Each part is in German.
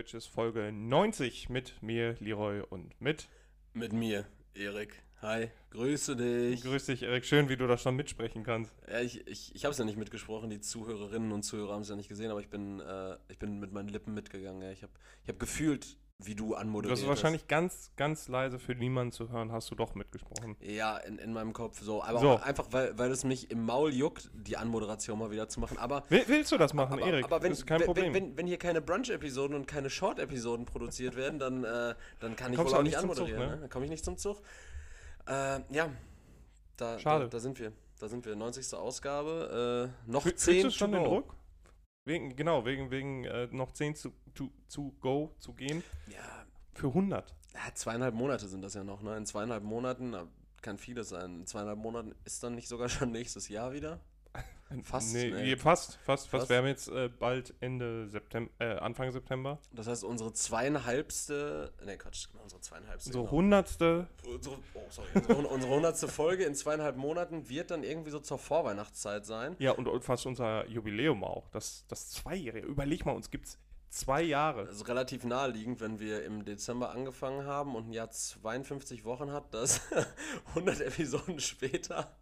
the Bitches Folge 90 mit mir, Leroy und mit. Mit mir, Erik. Hi, grüße dich. Grüß dich, Erik. Schön, wie du das schon mitsprechen kannst. Ja, ich ich, ich habe es ja nicht mitgesprochen, die Zuhörerinnen und Zuhörer haben es ja nicht gesehen, aber ich bin, äh, ich bin mit meinen Lippen mitgegangen. Ja. Ich habe ich hab gefühlt, wie du Du anmoderiert hast wahrscheinlich ganz, ganz leise für niemanden zu hören, hast du doch mitgesprochen. Ja, in, in meinem Kopf so. Aber So. auch einfach, weil, weil es mich im Maul juckt, die Anmoderation mal wieder zu machen. Aber Will, willst du das machen, aber, Erik? aber wenn, das ist kein wenn, Problem. Wenn, wenn, wenn hier keine Brunch-Episoden und keine Short-Episoden produziert werden, dann, äh, dann kann ich Kommst wohl du auch auch nicht zum Zug, anmoderieren. ne? ne? Dann komme ich nicht zum Zug. Äh, ja, da, Schade. Da, da sind wir. Da sind wir. 90. Ausgabe. Äh, noch Fühl- 10 Fühlst du schon den. Druck? Wegen, genau, wegen, wegen äh, noch 10 zu, to, zu go zu gehen. Ja, Für 100. ja, zweieinhalb Monate sind das ja noch. Ne? In zweieinhalb Monaten kann vieles sein. In zweieinhalb Monaten ist dann nicht sogar schon nächstes Jahr wieder. Fast, Nee, nee. nee, fast, fast, fast. Fast. Wir haben jetzt äh, bald Ende September, äh, Anfang September. Das heißt, unsere zweieinhalbste. Ne, Quatsch, unsere zweieinhalbste. So genau. hundertste. Unsere, oh, sorry, unsere, unsere hundertste Folge in zweieinhalb Monaten wird dann irgendwie so zur Vorweihnachtszeit sein. Ja, und, und fast unser Jubiläum auch. Das, das Zweijährige. Überleg mal, uns gibt's zwei Jahre. Das ist relativ naheliegend, wenn wir im Dezember angefangen haben und ein Jahr 52 Wochen hat, dass 100 Episoden später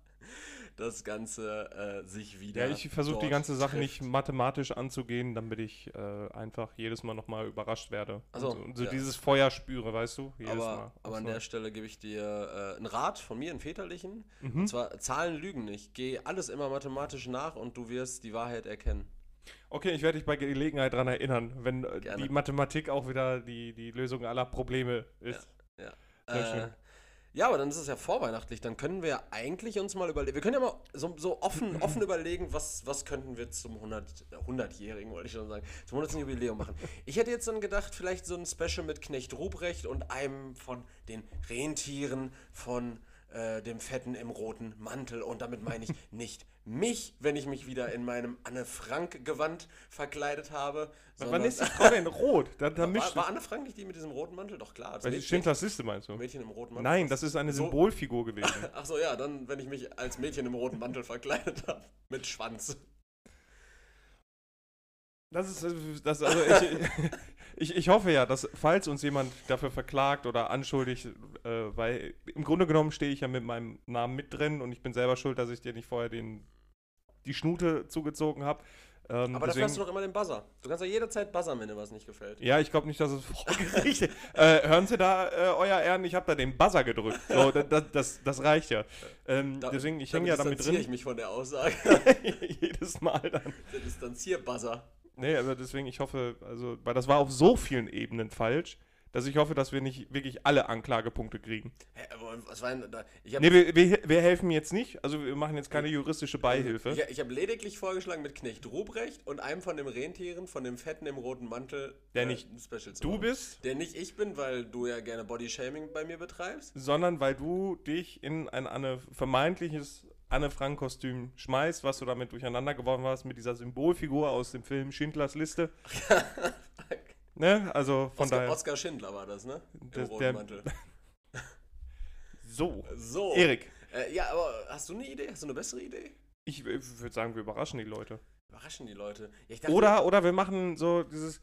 das Ganze äh, sich wieder. Ja, ich versuche die ganze Sache trifft. nicht mathematisch anzugehen, damit ich äh, einfach jedes Mal nochmal überrascht werde. Ach so, und so, ja. dieses Feuer spüre, weißt du? Jedes Mal. Aber, aber Aufs an der Stelle gebe ich dir äh, einen Rat von mir, einen väterlichen. Mhm. Und zwar, Zahlen lügen nicht. Geh alles immer mathematisch nach und du wirst die Wahrheit erkennen. Okay, ich werde dich bei Gelegenheit daran erinnern, wenn äh, Gerne. die Mathematik auch wieder die, die Lösung aller Probleme ist. Sehr Äh, schön. Ja, aber dann ist es ja vorweihnachtlich. Dann können wir eigentlich uns mal überlegen. Wir können ja mal so, so offen, offen überlegen, was, was könnten wir zum 100, äh, 100-Jährigen, wollte ich schon sagen, zum 100. Jubiläum machen. Ich hätte jetzt dann gedacht, vielleicht so ein Special mit Knecht Ruprecht und einem von den Rentieren von äh, dem Fetten im roten Mantel. Und damit meine ich nicht mich, wenn ich mich wieder in meinem Anne-Frank-Gewand verkleidet habe. Wann ist die Frau denn rot? Da, da war, war Anne Frank nicht die mit diesem roten Mantel? Doch klar. Das Weil die Mädchen- Schindlers Liste meinst du? Mädchen im roten Mantel. Nein, das ist eine So- Symbolfigur gewesen. Ach so, ja, dann, wenn ich mich als Mädchen im roten Mantel verkleidet habe. Mit Schwanz. Das ist, das, also ich, ich, ich hoffe ja, dass, falls uns jemand dafür verklagt oder anschuldigt, äh, weil im Grunde genommen stehe ich ja mit meinem Namen mit drin und ich bin selber schuld, dass ich dir nicht vorher den, die Schnute zugezogen habe. Ähm, Aber dafür deswegen- hast du doch immer den Buzzer. Du kannst ja jederzeit buzzern, wenn dir was nicht gefällt. Ja, ich glaube nicht, dass es vor Gericht äh, Hören Sie da, äh, euer Ehren, ich habe da den Buzzer gedrückt. So, da- das, das, das reicht ja. Ähm, Da- deswegen, ich hänge ja damit distanziere drin. ich mich von der Aussage. Jedes Mal dann. der Distanzier-Buzzer. Nee, aber deswegen, ich hoffe, also, weil das war auf so vielen Ebenen falsch, dass ich hoffe, dass wir nicht wirklich alle Anklagepunkte kriegen. Hä, aber was war denn da? Ich habe Nee, wir, wir, wir helfen jetzt nicht, also wir machen jetzt keine juristische Beihilfe. ich, ich hab lediglich vorgeschlagen, mit Knecht Ruprecht und einem von den Rentieren, von dem Fetten im roten Mantel, Der äh, nicht ein Special zu Du machen. bist, Der nicht ich bin, weil du ja gerne Body-Shaming bei mir betreibst. sondern weil du dich in ein Anne, vermeintliches Anne-Frank-Kostüm schmeißt, was du damit durcheinander geworfen hast mit dieser Symbolfigur aus dem Film Schindlers Liste. Ne? Also von Oskar, daher. Oskar Schindler war das, ne? Im Das- roten der- Mantel. So, So. Erik, Äh, ja, aber hast du eine Idee? Hast du eine bessere Idee? ich, würde sagen, wir überraschen die Leute. Überraschen die Leute. Ja, ich dachte, Oder, oder wir machen so dieses.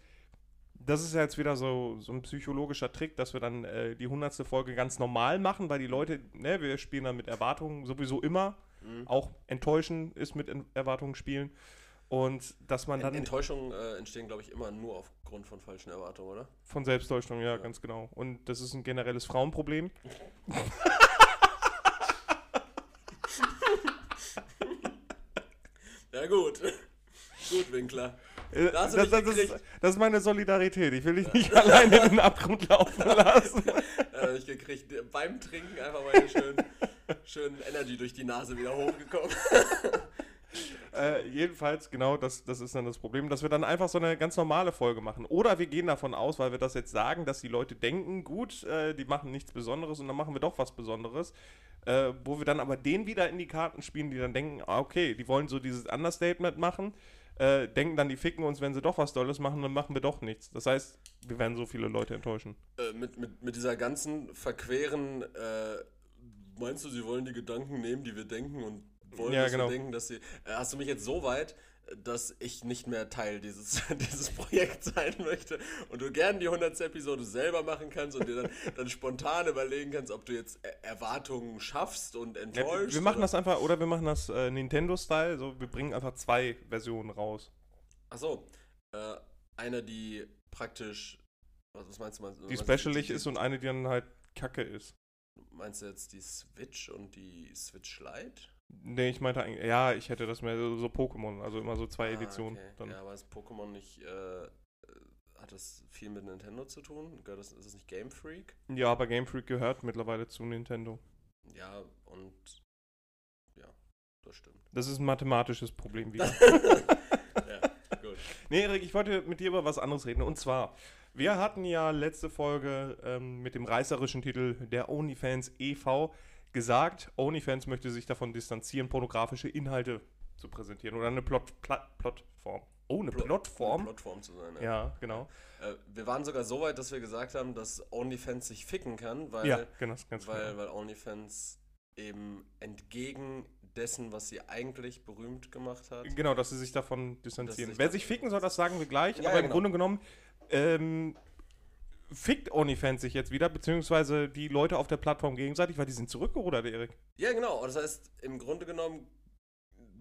Das ist ja jetzt wieder so, so ein psychologischer Trick, dass wir dann äh, die hundertste Folge ganz normal machen, weil die Leute, ne, wir spielen dann mit Erwartungen sowieso immer. Mhm. Auch enttäuschen ist mit En- Erwartungen spielen. Und dass man dann Enttäuschungen äh, entstehen, glaube ich, immer nur aufgrund von falschen Erwartungen, oder? von Selbsttäuschung, ja, ganz genau. Und das ist ein generelles Frauenproblem. Ja, gut. gut, Winkler. Äh, Da das, das, das, ist, das ist meine Solidarität. Ich will dich nicht allein in den Abgrund laufen lassen. Da hab ich gekriegt. Beim Trinken einfach mal schön, schön Energy durch die Nase wieder hochgekommen. Äh, jedenfalls, genau, das, das ist dann das Problem, dass wir dann einfach so eine ganz normale Folge machen. Oder wir gehen davon aus, weil wir das jetzt sagen, dass die Leute denken, gut, äh, die machen nichts Besonderes und dann machen wir doch was Besonderes. Äh, wo wir dann aber denen wieder in die Karten spielen, die dann denken, ah, okay, die wollen so dieses Understatement machen, äh, denken dann, die ficken uns, wenn sie doch was Dolles machen, dann machen wir doch nichts. Das heißt, wir werden so viele Leute enttäuschen. Äh, mit, mit, mit dieser ganzen verqueren, äh, meinst du, sie wollen die Gedanken nehmen, die wir denken und wollen, Ja, dass genau. denken, dass sie. Äh, hast du mich jetzt so weit dass ich nicht mehr Teil dieses, dieses Projekts sein möchte und du gerne die 100. Episode selber machen kannst und dir dann, dann spontan überlegen kannst, ob du jetzt Er- Erwartungen schaffst und Ja, enttäuscht. wir machen oder- das einfach, oder wir machen das äh, Nintendo-Style, so wir bringen einfach zwei Versionen raus. Achso, äh, eine, die praktisch. Was, was meinst du? Meinst, Die specialig ist und eine, die dann halt kacke ist. Meinst du jetzt die Switch und die Switch Lite? Nee, ich meinte eigentlich, ja, ich hätte das mehr so, so Pokémon, also immer so zwei Ah, Editionen. okay. Dann. Ja, aber ist Pokémon nicht. Äh, äh, hat das viel mit Nintendo zu tun? Gehört das, ist das nicht Game Freak? Ja, aber Game Freak gehört mittlerweile zu Nintendo. Ja, und. Ja, das stimmt. Das ist ein mathematisches Problem wieder. ja, gut. nee, Erik, ich wollte mit dir über was anderes reden. Und zwar, wir hatten ja letzte Folge ähm, mit dem reißerischen Titel Der OnlyFans e.V. gesagt, OnlyFans möchte sich davon distanzieren, pornografische Inhalte zu präsentieren oder eine Plot, Pla- Plotform. Oh, eine Plot- Plotform? Eine Plotform zu sein, ja. Ja, genau. Äh, wir waren sogar so weit, dass wir gesagt haben, dass OnlyFans sich ficken kann, weil, ja, genau, ganz weil, genau. weil OnlyFans eben entgegen dessen, was sie eigentlich berühmt gemacht hat. Genau, dass sie sich davon distanzieren. Wer sich ficken soll, das sagen wir gleich. Ja, aber ja, im genau. Grunde genommen ähm, fickt OnlyFans sich jetzt wieder, beziehungsweise die Leute auf der Plattform gegenseitig, weil die sind zurückgerudert, Erik. Ja, genau. Das heißt, im Grunde genommen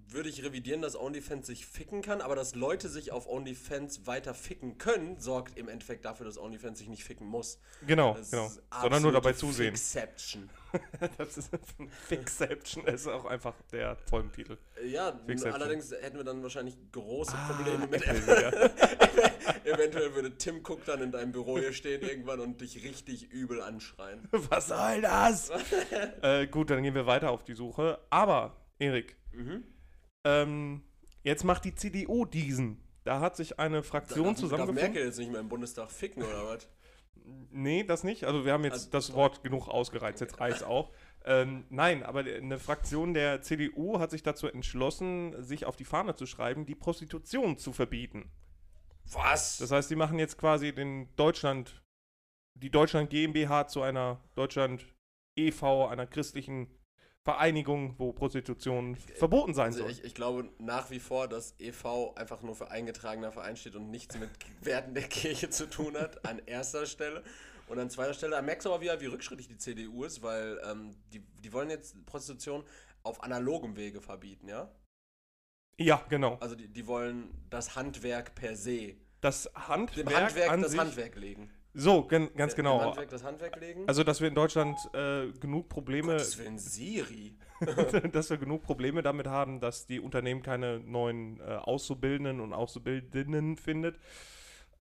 würde ich revidieren, dass OnlyFans sich ficken kann, aber dass Leute sich auf OnlyFans weiter ficken können, sorgt im Endeffekt dafür, dass OnlyFans sich nicht ficken muss. Genau, Das genau. Sondern nur dabei zusehen. Fixception. das ist Fixception, ist auch einfach der Folgentitel. Ja, allerdings hätten wir dann wahrscheinlich große Ah, Probleme mit Apple. Eventuell würde Tim Cook dann in deinem Büro hier stehen irgendwann und dich richtig übel anschreien. Was soll das? äh, gut, dann gehen wir weiter auf die Suche. Aber, Erik, Mhm. Ähm, jetzt macht die CDU diesen. Da hat sich eine Fraktion Darf zusammengefunden. Merkel jetzt nicht mehr im Bundestag ficken oder was? Nee, das nicht. Also wir haben jetzt Also, das Wort genug ausgereizt, jetzt reicht's auch. Ähm, nein, aber eine Fraktion der CDU hat sich dazu entschlossen, sich auf die Fahne zu schreiben, die Prostitution zu verbieten. Was? Das heißt, die machen jetzt quasi den Deutschland, die Deutschland GmbH zu einer Deutschland e.V., einer christlichen Vereinigung, wo Prostitution verboten sein Also soll. ich, ich glaube nach wie vor, dass EV einfach nur für eingetragener Verein steht und nichts mit Werten der Kirche zu tun hat, an erster Stelle. Und an zweiter Stelle, da merkst du aber wieder, wie rückschrittig die CDU ist, weil ähm, die, die wollen jetzt Prostitution auf analogem Wege verbieten, ja? ja, genau. Also die, die wollen das Handwerk per se. Das Dem Handwerk, Handwerk an das sich, Handwerk legen. So, gen, ganz Dem genau. Handwerk das Handwerk legen. Also, dass wir in Deutschland äh, genug Probleme Gottes Willen, Siri. dass wir genug Probleme damit haben, dass die Unternehmen keine neuen äh, Auszubildenden und Auszubildenden findet,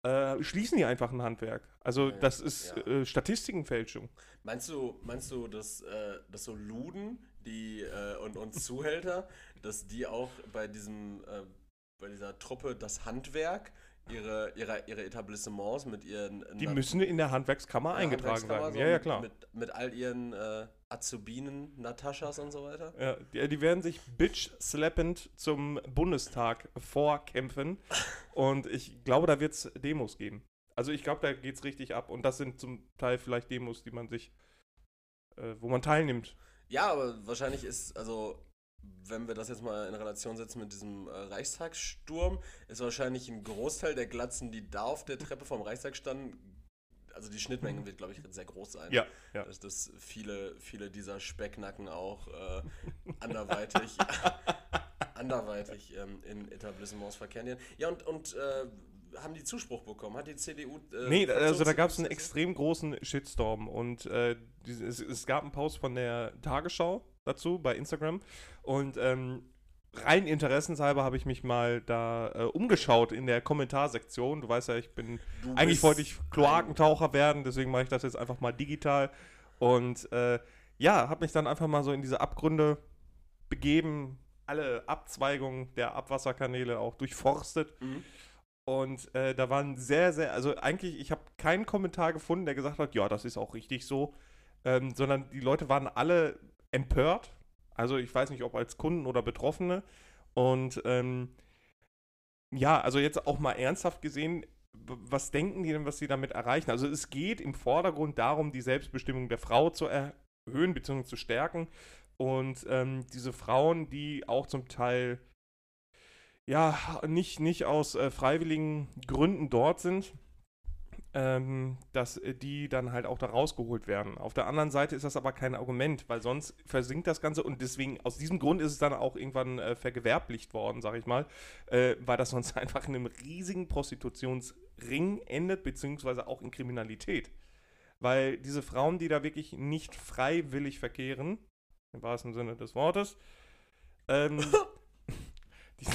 äh, schließen die einfach ein Handwerk. Also Ja, das ist ja. äh, Statistikenfälschung. Meinst du, meinst du, dass, äh, dass so Luden die, äh, und, und Zuhälter, dass die auch bei diesem, äh, bei dieser Truppe das Handwerk, ihre, ihre, ihre Etablissements mit ihren Die Na- müssen in der Handwerkskammer ja, eingetragen Handwerkskammer sein. so ja, ja, klar. Mit, mit all ihren äh, Azubinen, Nataschas und so weiter? Ja, die, die werden sich bitch-slappend zum Bundestag vorkämpfen. und ich glaube, da wird es Demos geben. Also ich glaube, da geht es richtig ab. Und das sind zum Teil vielleicht Demos, die man sich, äh, wo man teilnimmt. Ja, aber wahrscheinlich ist, also, wenn wir das jetzt mal in Relation setzen mit diesem äh, Reichstagssturm, ist wahrscheinlich ein Großteil der Glatzen, die da auf der Treppe vom Reichstag standen, also die Schnittmenge wird, glaube ich, sehr groß sein. Ja, ja. Dass, dass viele, viele dieser Specknacken auch äh, anderweitig, anderweitig ähm, in Etablissements verkehren. Ja, und, und äh, haben die Zuspruch bekommen? Hat die CDU. Äh, Nee, also da gab es einen extrem großen Shitstorm und äh, es, es gab einen Post von der Tagesschau dazu bei Instagram und ähm, rein interessenshalber habe ich mich mal da äh, umgeschaut in der Kommentarsektion. Du weißt ja, ich bin Du eigentlich wollte ich Kloakentaucher werden, deswegen mache ich das jetzt einfach mal digital und äh, ja, habe mich dann einfach mal so in diese Abgründe begeben, alle Abzweigungen der Abwasserkanäle auch durchforstet. Mhm. Und äh, da waren sehr, sehr, also eigentlich, ich habe keinen Kommentar gefunden, der gesagt hat, ja, das ist auch richtig so, ähm, sondern die Leute waren alle empört. Also ich weiß nicht, ob als Kunden oder Betroffene. Und ähm, ja, also jetzt auch mal ernsthaft gesehen, was denken die denn, was sie damit erreichen? Also es geht im Vordergrund darum, die Selbstbestimmung der Frau zu erhöhen bzw. zu stärken. Und ähm, diese Frauen, die auch zum Teil ja, nicht, nicht aus äh, freiwilligen Gründen dort sind, ähm, dass äh, die dann halt auch da rausgeholt werden. Auf der anderen Seite ist das aber kein Argument, weil sonst versinkt das Ganze und deswegen, aus diesem Grund ist es dann auch irgendwann äh, vergewerblicht worden, sag ich mal, äh, weil das sonst einfach in einem riesigen Prostitutionsring endet, beziehungsweise auch in Kriminalität. Weil diese Frauen, die da wirklich nicht freiwillig verkehren, im wahrsten Sinne des Wortes, ähm, die,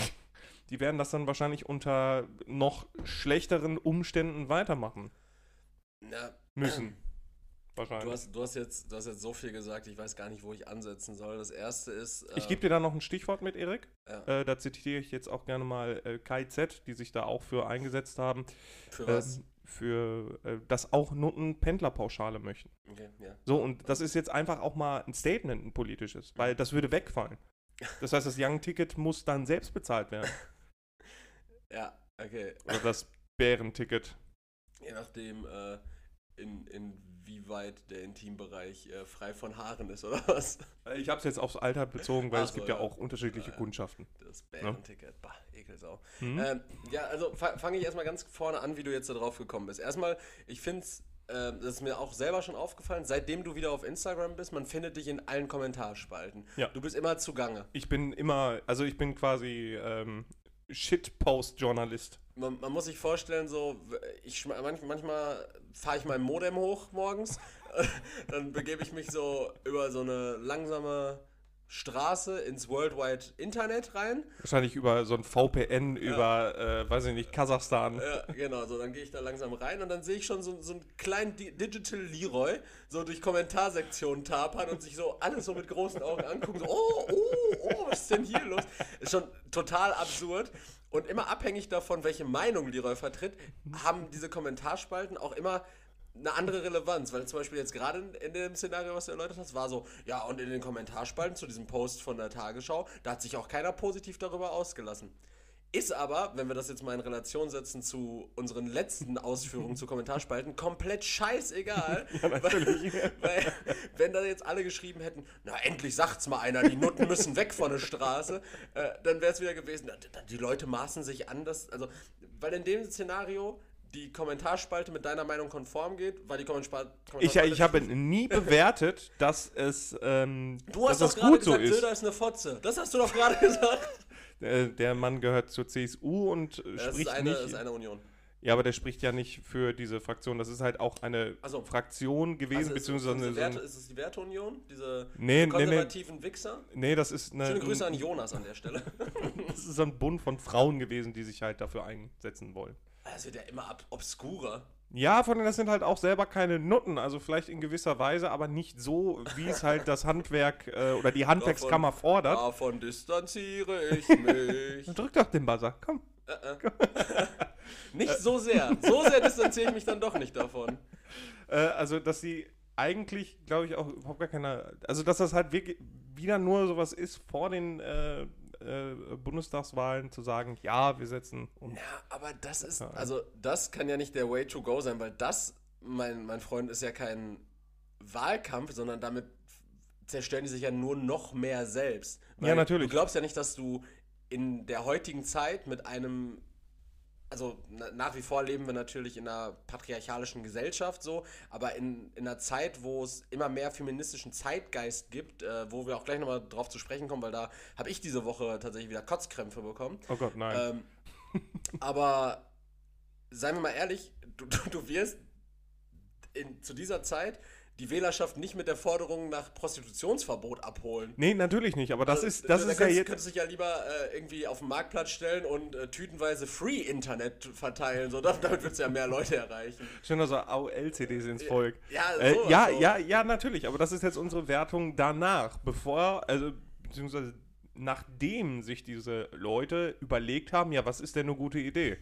die werden das dann wahrscheinlich unter noch schlechteren Umständen weitermachen Ja, müssen. du, Wahrscheinlich. hast, du, hast jetzt, du hast jetzt so viel gesagt, ich weiß gar nicht, wo ich ansetzen soll. Das erste ist. Ich äh, gebe dir da noch ein Stichwort mit, Erik. Ja. Äh, da zitiere ich jetzt auch gerne mal äh, KZ, die sich da auch für eingesetzt haben, Für was? ähm, für äh, dass auch Nutten Pendlerpauschale möchten. Okay, ja. So, und das ist jetzt einfach auch mal ein Statement, ein politisches, weil das würde wegfallen. Das heißt, das Young-Ticket muss dann selbst bezahlt werden. Ja, okay. Oder das Bärenticket. Je nachdem, äh, in, inwieweit der Intimbereich äh, frei von Haaren ist, oder was? Äh, Ich habe es jetzt aufs Alter bezogen, weil Ach es so, gibt ja, ja. auch unterschiedliche Ja, ja. Kundschaften. Das Bärenticket. Bah, Ekelsau. Hm? Ähm, ja, also fa fange ich erstmal ganz vorne an, wie du jetzt da drauf gekommen bist. Erstmal, ich finde es, äh, das ist mir auch selber schon aufgefallen, seitdem du wieder auf Instagram bist, man findet dich in allen Kommentarspalten. Ja. Du bist immer zugange. Ich bin immer, also ich bin quasi ähm, Shitpost-Journalist. Man, man muss sich vorstellen, so, ich manch, manchmal fahre ich mein Modem hoch morgens, dann begebe ich mich so über so eine langsame Straße ins Worldwide Internet rein. Wahrscheinlich über so ein VPN über, äh, weiß ich nicht, Kasachstan. Ja, genau, so dann gehe ich da langsam rein und dann sehe ich schon so, so einen kleinen Di Digital Leroy so durch Kommentarsektionen tapern und sich so alles so mit großen Augen angucken. So, oh, oh, oh, was ist denn hier los? Ist schon total absurd. Und immer abhängig davon, welche Meinung Leroy vertritt, haben diese Kommentarspalten auch immer eine andere Relevanz, weil zum Beispiel jetzt gerade in, dem Szenario, was du erläutert hast, war so, ja, und in den Kommentarspalten zu diesem Post von der Tagesschau, da hat sich auch keiner positiv darüber ausgelassen. Ist aber, wenn wir das jetzt mal in Relation setzen zu unseren letzten Ausführungen zu Kommentarspalten, komplett scheißegal. natürlich. Weil, weil, wenn da jetzt alle geschrieben hätten, na endlich sagt's mal einer, die Nutten müssen weg von der Straße, äh, dann wäre es wieder gewesen, na, die Leute maßen sich an, dass, also, weil in dem Szenario die Kommentarspalte mit deiner Meinung konform geht, weil die Kommentar Ich, Kommentarspalte- ich habe nie bewertet, dass es, ähm, Du hast dass doch es gerade gut so gesagt, ist. Söder ist eine Fotze. Das hast du doch gerade gesagt. Äh, der Mann gehört zur CSU und Das ist spricht eine, nicht. ist eine Union. ja, aber der spricht ja nicht für diese Fraktion. Das ist halt auch eine Ach so. Fraktion gewesen, Also ist, beziehungsweise diese eine, so Werte, ein, ist es die Werteunion? Diese Nee, nee, nee. konservativen Wichser? Nee, das ist eine. Schöne Grüße an Jonas an der Stelle. Das ist so ein Bund von Frauen gewesen, die sich halt dafür einsetzen wollen. Das wird ja immer ab obskurer. Ja, von denen das sind halt auch selber keine Nutten, also vielleicht in gewisser Weise, aber nicht so, wie es halt das Handwerk äh, oder die Handwerkskammer fordert. Davon distanziere ich mich. Drück doch den Buzzer, komm. Äh, äh. nicht so sehr. So sehr distanziere ich mich dann doch nicht davon. Äh, also, dass sie eigentlich, glaube ich, auch überhaupt gar keine. Also, dass das halt wirklich wieder nur sowas ist vor den äh, Bundestagswahlen zu sagen, ja, wir setzen. Und Ja, aber das ist, also das kann ja nicht der Way to go sein, weil das, mein, mein Freund, ist ja kein Wahlkampf, sondern damit zerstören die sich ja nur noch mehr selbst. Ja, natürlich. Du glaubst ja nicht, dass du in der heutigen Zeit mit einem, also na, nach wie vor leben wir natürlich in einer patriarchalischen Gesellschaft so, aber in, in einer Zeit, wo es immer mehr feministischen Zeitgeist gibt, äh, wo wir auch gleich nochmal drauf zu sprechen kommen, weil da habe ich diese Woche tatsächlich wieder Kotzkrämpfe bekommen. oh Gott, nein. Ähm, aber seien wir mal ehrlich, du, du, du wirst in, zu dieser Zeit die Wählerschaft nicht mit der Forderung nach Prostitutionsverbot abholen. nee, natürlich nicht, aber das Also, ist, das da ist ja jetzt. könntest dich ja lieber äh, irgendwie auf den Marktplatz stellen und äh, tütenweise Free-Internet verteilen. So, damit würdest du ja mehr Leute erreichen. Schon so AOL-CDs ins Volk. Ja, Äh, ja, so. ja, ja, natürlich, aber das ist jetzt unsere Wertung danach, bevor, also, beziehungsweise nachdem sich diese Leute überlegt haben, ja, was ist denn eine gute Idee?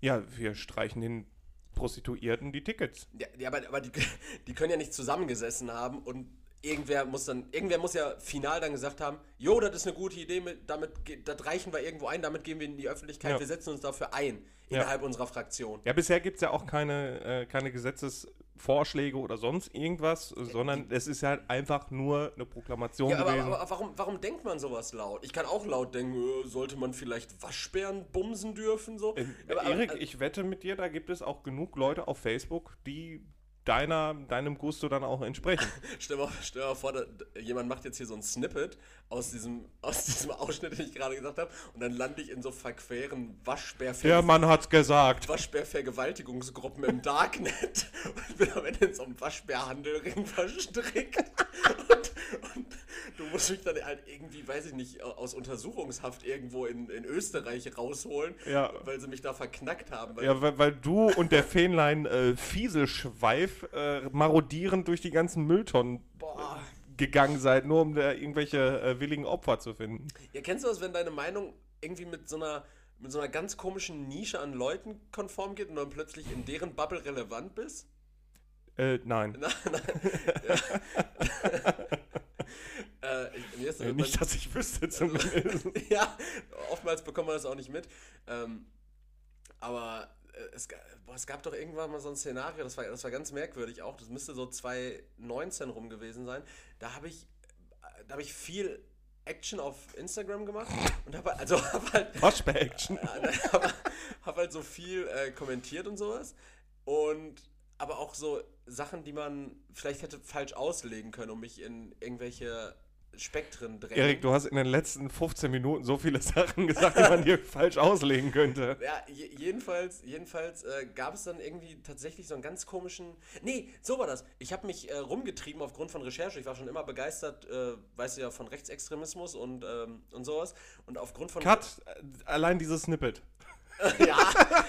Ja, wir streichen den Prostituierten die Tickets. Ja, aber, aber die, die können ja nicht zusammengesessen haben und irgendwer muss dann, irgendwer muss ja final dann gesagt haben, jo, das ist eine gute Idee, mit, damit, das reichen wir irgendwo ein, damit gehen wir in die Öffentlichkeit, Ja. wir setzen uns dafür ein, Ja. innerhalb unserer Fraktion. Ja, bisher gibt es ja auch keine, äh, keine Gesetzesvorschläge oder sonst irgendwas, sondern es ist halt einfach nur eine Proklamation Ja, aber, gewesen. aber warum, warum denkt man sowas laut? Ich kann auch laut denken, äh, sollte man vielleicht Waschbären bumsen dürfen, so. Ähm, Aber- aber- Erik, ich wette mit dir, da gibt es auch genug Leute auf Facebook, die deiner, deinem Gusto dann auch entsprechen. Stell mal, stell mal vor, da, jemand macht jetzt hier so ein Snippet aus diesem, aus diesem Ausschnitt, den ich gerade gesagt habe, und dann lande ich in so verqueren Waschbär Der Mann hat's gesagt. Waschbär-Vergewaltigungsgruppen im Darknet und bin am Ende in so einem Waschbärhandelring verstrickt. Und, und du musst mich dann halt irgendwie, weiß ich nicht, aus Untersuchungshaft irgendwo in, in Österreich rausholen, Ja. weil sie mich da verknackt haben. Weil Ja, weil, weil du und der Fähnlein äh, Fieselschweif äh, marodierend durch die ganzen Mülltonnen Boah. gegangen seid, nur um da irgendwelche äh, willigen Opfer zu finden. Ja, kennst du das, wenn deine Meinung irgendwie mit so einer mit so einer ganz komischen Nische an Leuten konform geht und dann plötzlich in deren Bubble relevant bist? Äh, nein. Nein, nein. Ja. äh, ich, ist Äh, nicht, dass ich wüsste zumindest. ja, oftmals bekommt man das auch nicht mit. Ähm, aber äh, es, ga- boah, es gab doch irgendwann mal so ein Szenario, das war, das war ganz merkwürdig auch. Das müsste so 2019 rum gewesen sein. Da habe ich, äh, da habe ich viel Action auf Instagram gemacht und habe also hab halt Waschbär-Action. habe hab halt so viel äh, kommentiert und sowas. Und aber auch so Sachen, die man vielleicht hätte falsch auslegen können, um mich in irgendwelche Spektren drängen. Erik, du hast in den letzten 15 Minuten so viele Sachen gesagt, die man dir falsch auslegen könnte. Ja, je, jedenfalls, jedenfalls äh, gab es dann irgendwie tatsächlich so einen ganz komischen. Nee, so war das. Ich habe mich äh, rumgetrieben aufgrund von Recherche. Ich war schon immer begeistert, äh, weißt du ja, von Rechtsextremismus und, ähm, und sowas. Und aufgrund von. Cut, äh, allein dieses Snippet. ja,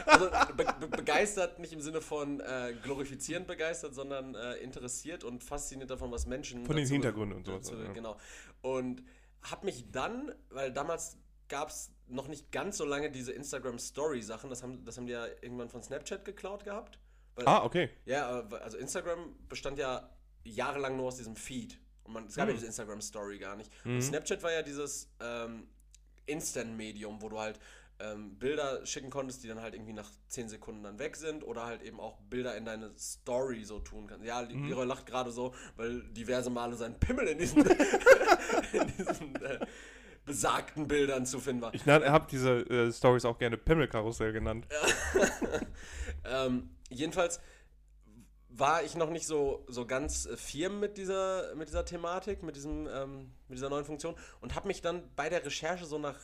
also be be begeistert nicht im Sinne von äh, glorifizierend begeistert, sondern äh, interessiert und fasziniert davon, was Menschen. Von den Hintergründen und so. dazu- ja. Genau. Und habe mich dann, weil damals gab es noch nicht ganz so lange diese Instagram-Story-Sachen, das haben, das haben die ja irgendwann von Snapchat geklaut gehabt. Weil, Ah, okay. Ja, äh, also Instagram bestand ja jahrelang nur aus diesem Feed. Und man, es gab ja Hm. diese Instagram-Story gar nicht. Mhm. Und Snapchat war ja dieses ähm, Instant-Medium, wo du halt ähm, Bilder schicken konntest, die dann halt irgendwie nach 10 Sekunden dann weg sind oder halt eben auch Bilder in deine Story so tun kannst. Ja, Mhm. Leroy lacht gerade so, weil diverse Male sein Pimmel in diesen, in diesen äh, besagten Bildern zu finden war. Ich habe diese äh, Stories auch gerne Pimmelkarussell genannt. Ähm, jedenfalls war ich noch nicht so, so ganz äh, firm mit dieser, mit dieser Thematik, mit, diesem, ähm, mit dieser neuen Funktion und habe mich dann bei der Recherche so nach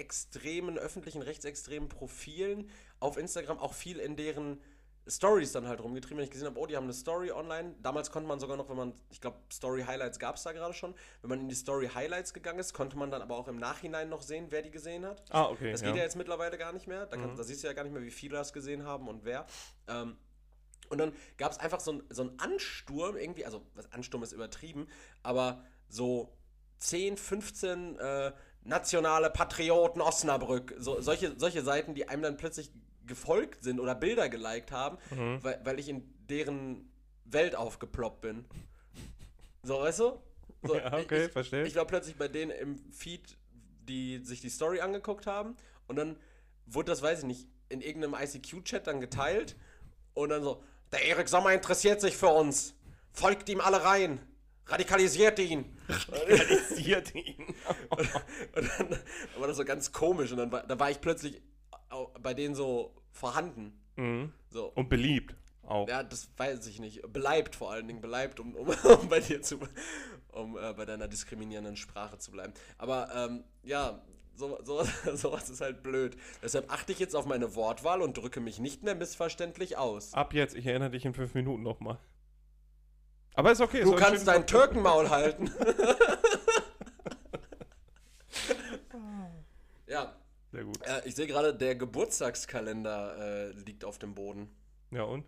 rechtsextremen, öffentlichen rechtsextremen Profilen auf Instagram auch viel in deren Stories dann halt rumgetrieben, wenn ich gesehen habe, oh, die haben eine Story online. Damals konnte man sogar noch, wenn man, ich glaube, Story Highlights gab es da gerade schon, wenn man in die Story Highlights gegangen ist, konnte man dann aber auch im Nachhinein noch sehen, wer die gesehen hat. Ah, okay. Das geht ja jetzt mittlerweile gar nicht mehr. Da, kann, da siehst du ja gar nicht mehr, wie viele das gesehen haben und wer. Ähm, und dann gab es einfach so, ein, so einen Ansturm irgendwie, also was Ansturm ist übertrieben, aber so 10, 15 äh, nationale Patrioten Osnabrück, so, solche, solche Seiten, die einem dann plötzlich gefolgt sind oder Bilder geliked haben, Mhm. weil, weil ich in deren Welt aufgeploppt bin. So, weißt du? So, Ja, okay, ich, verstehe. Ich war plötzlich bei denen im Feed, die sich die Story angeguckt haben und dann wurde das, weiß ich nicht, in irgendeinem ICQ-Chat dann geteilt und dann so, der Erik Sommer interessiert sich für uns. Folgt ihm alle rein. Radikalisiert ihn. Radikalisiert ihn. Und dann, dann war das so ganz komisch und dann war, da war ich plötzlich bei denen so vorhanden. Mhm. So. Und beliebt auch. Ja, das weiß ich nicht. Beleibt vor allen Dingen, beleibt, um, um, um bei dir zu, um äh, bei deiner diskriminierenden Sprache zu bleiben. Aber ähm, ja, so, so, sowas ist halt blöd. Deshalb achte ich jetzt auf meine Wortwahl und drücke mich nicht mehr missverständlich aus. Ab jetzt, ich erinnere dich in fünf Minuten nochmal. Aber ist okay. Du ein kannst dein Türkenmaul halten. ja, Sehr gut. äh, ich sehe gerade, der Geburtstagskalender äh, liegt auf dem Boden. Ja, und?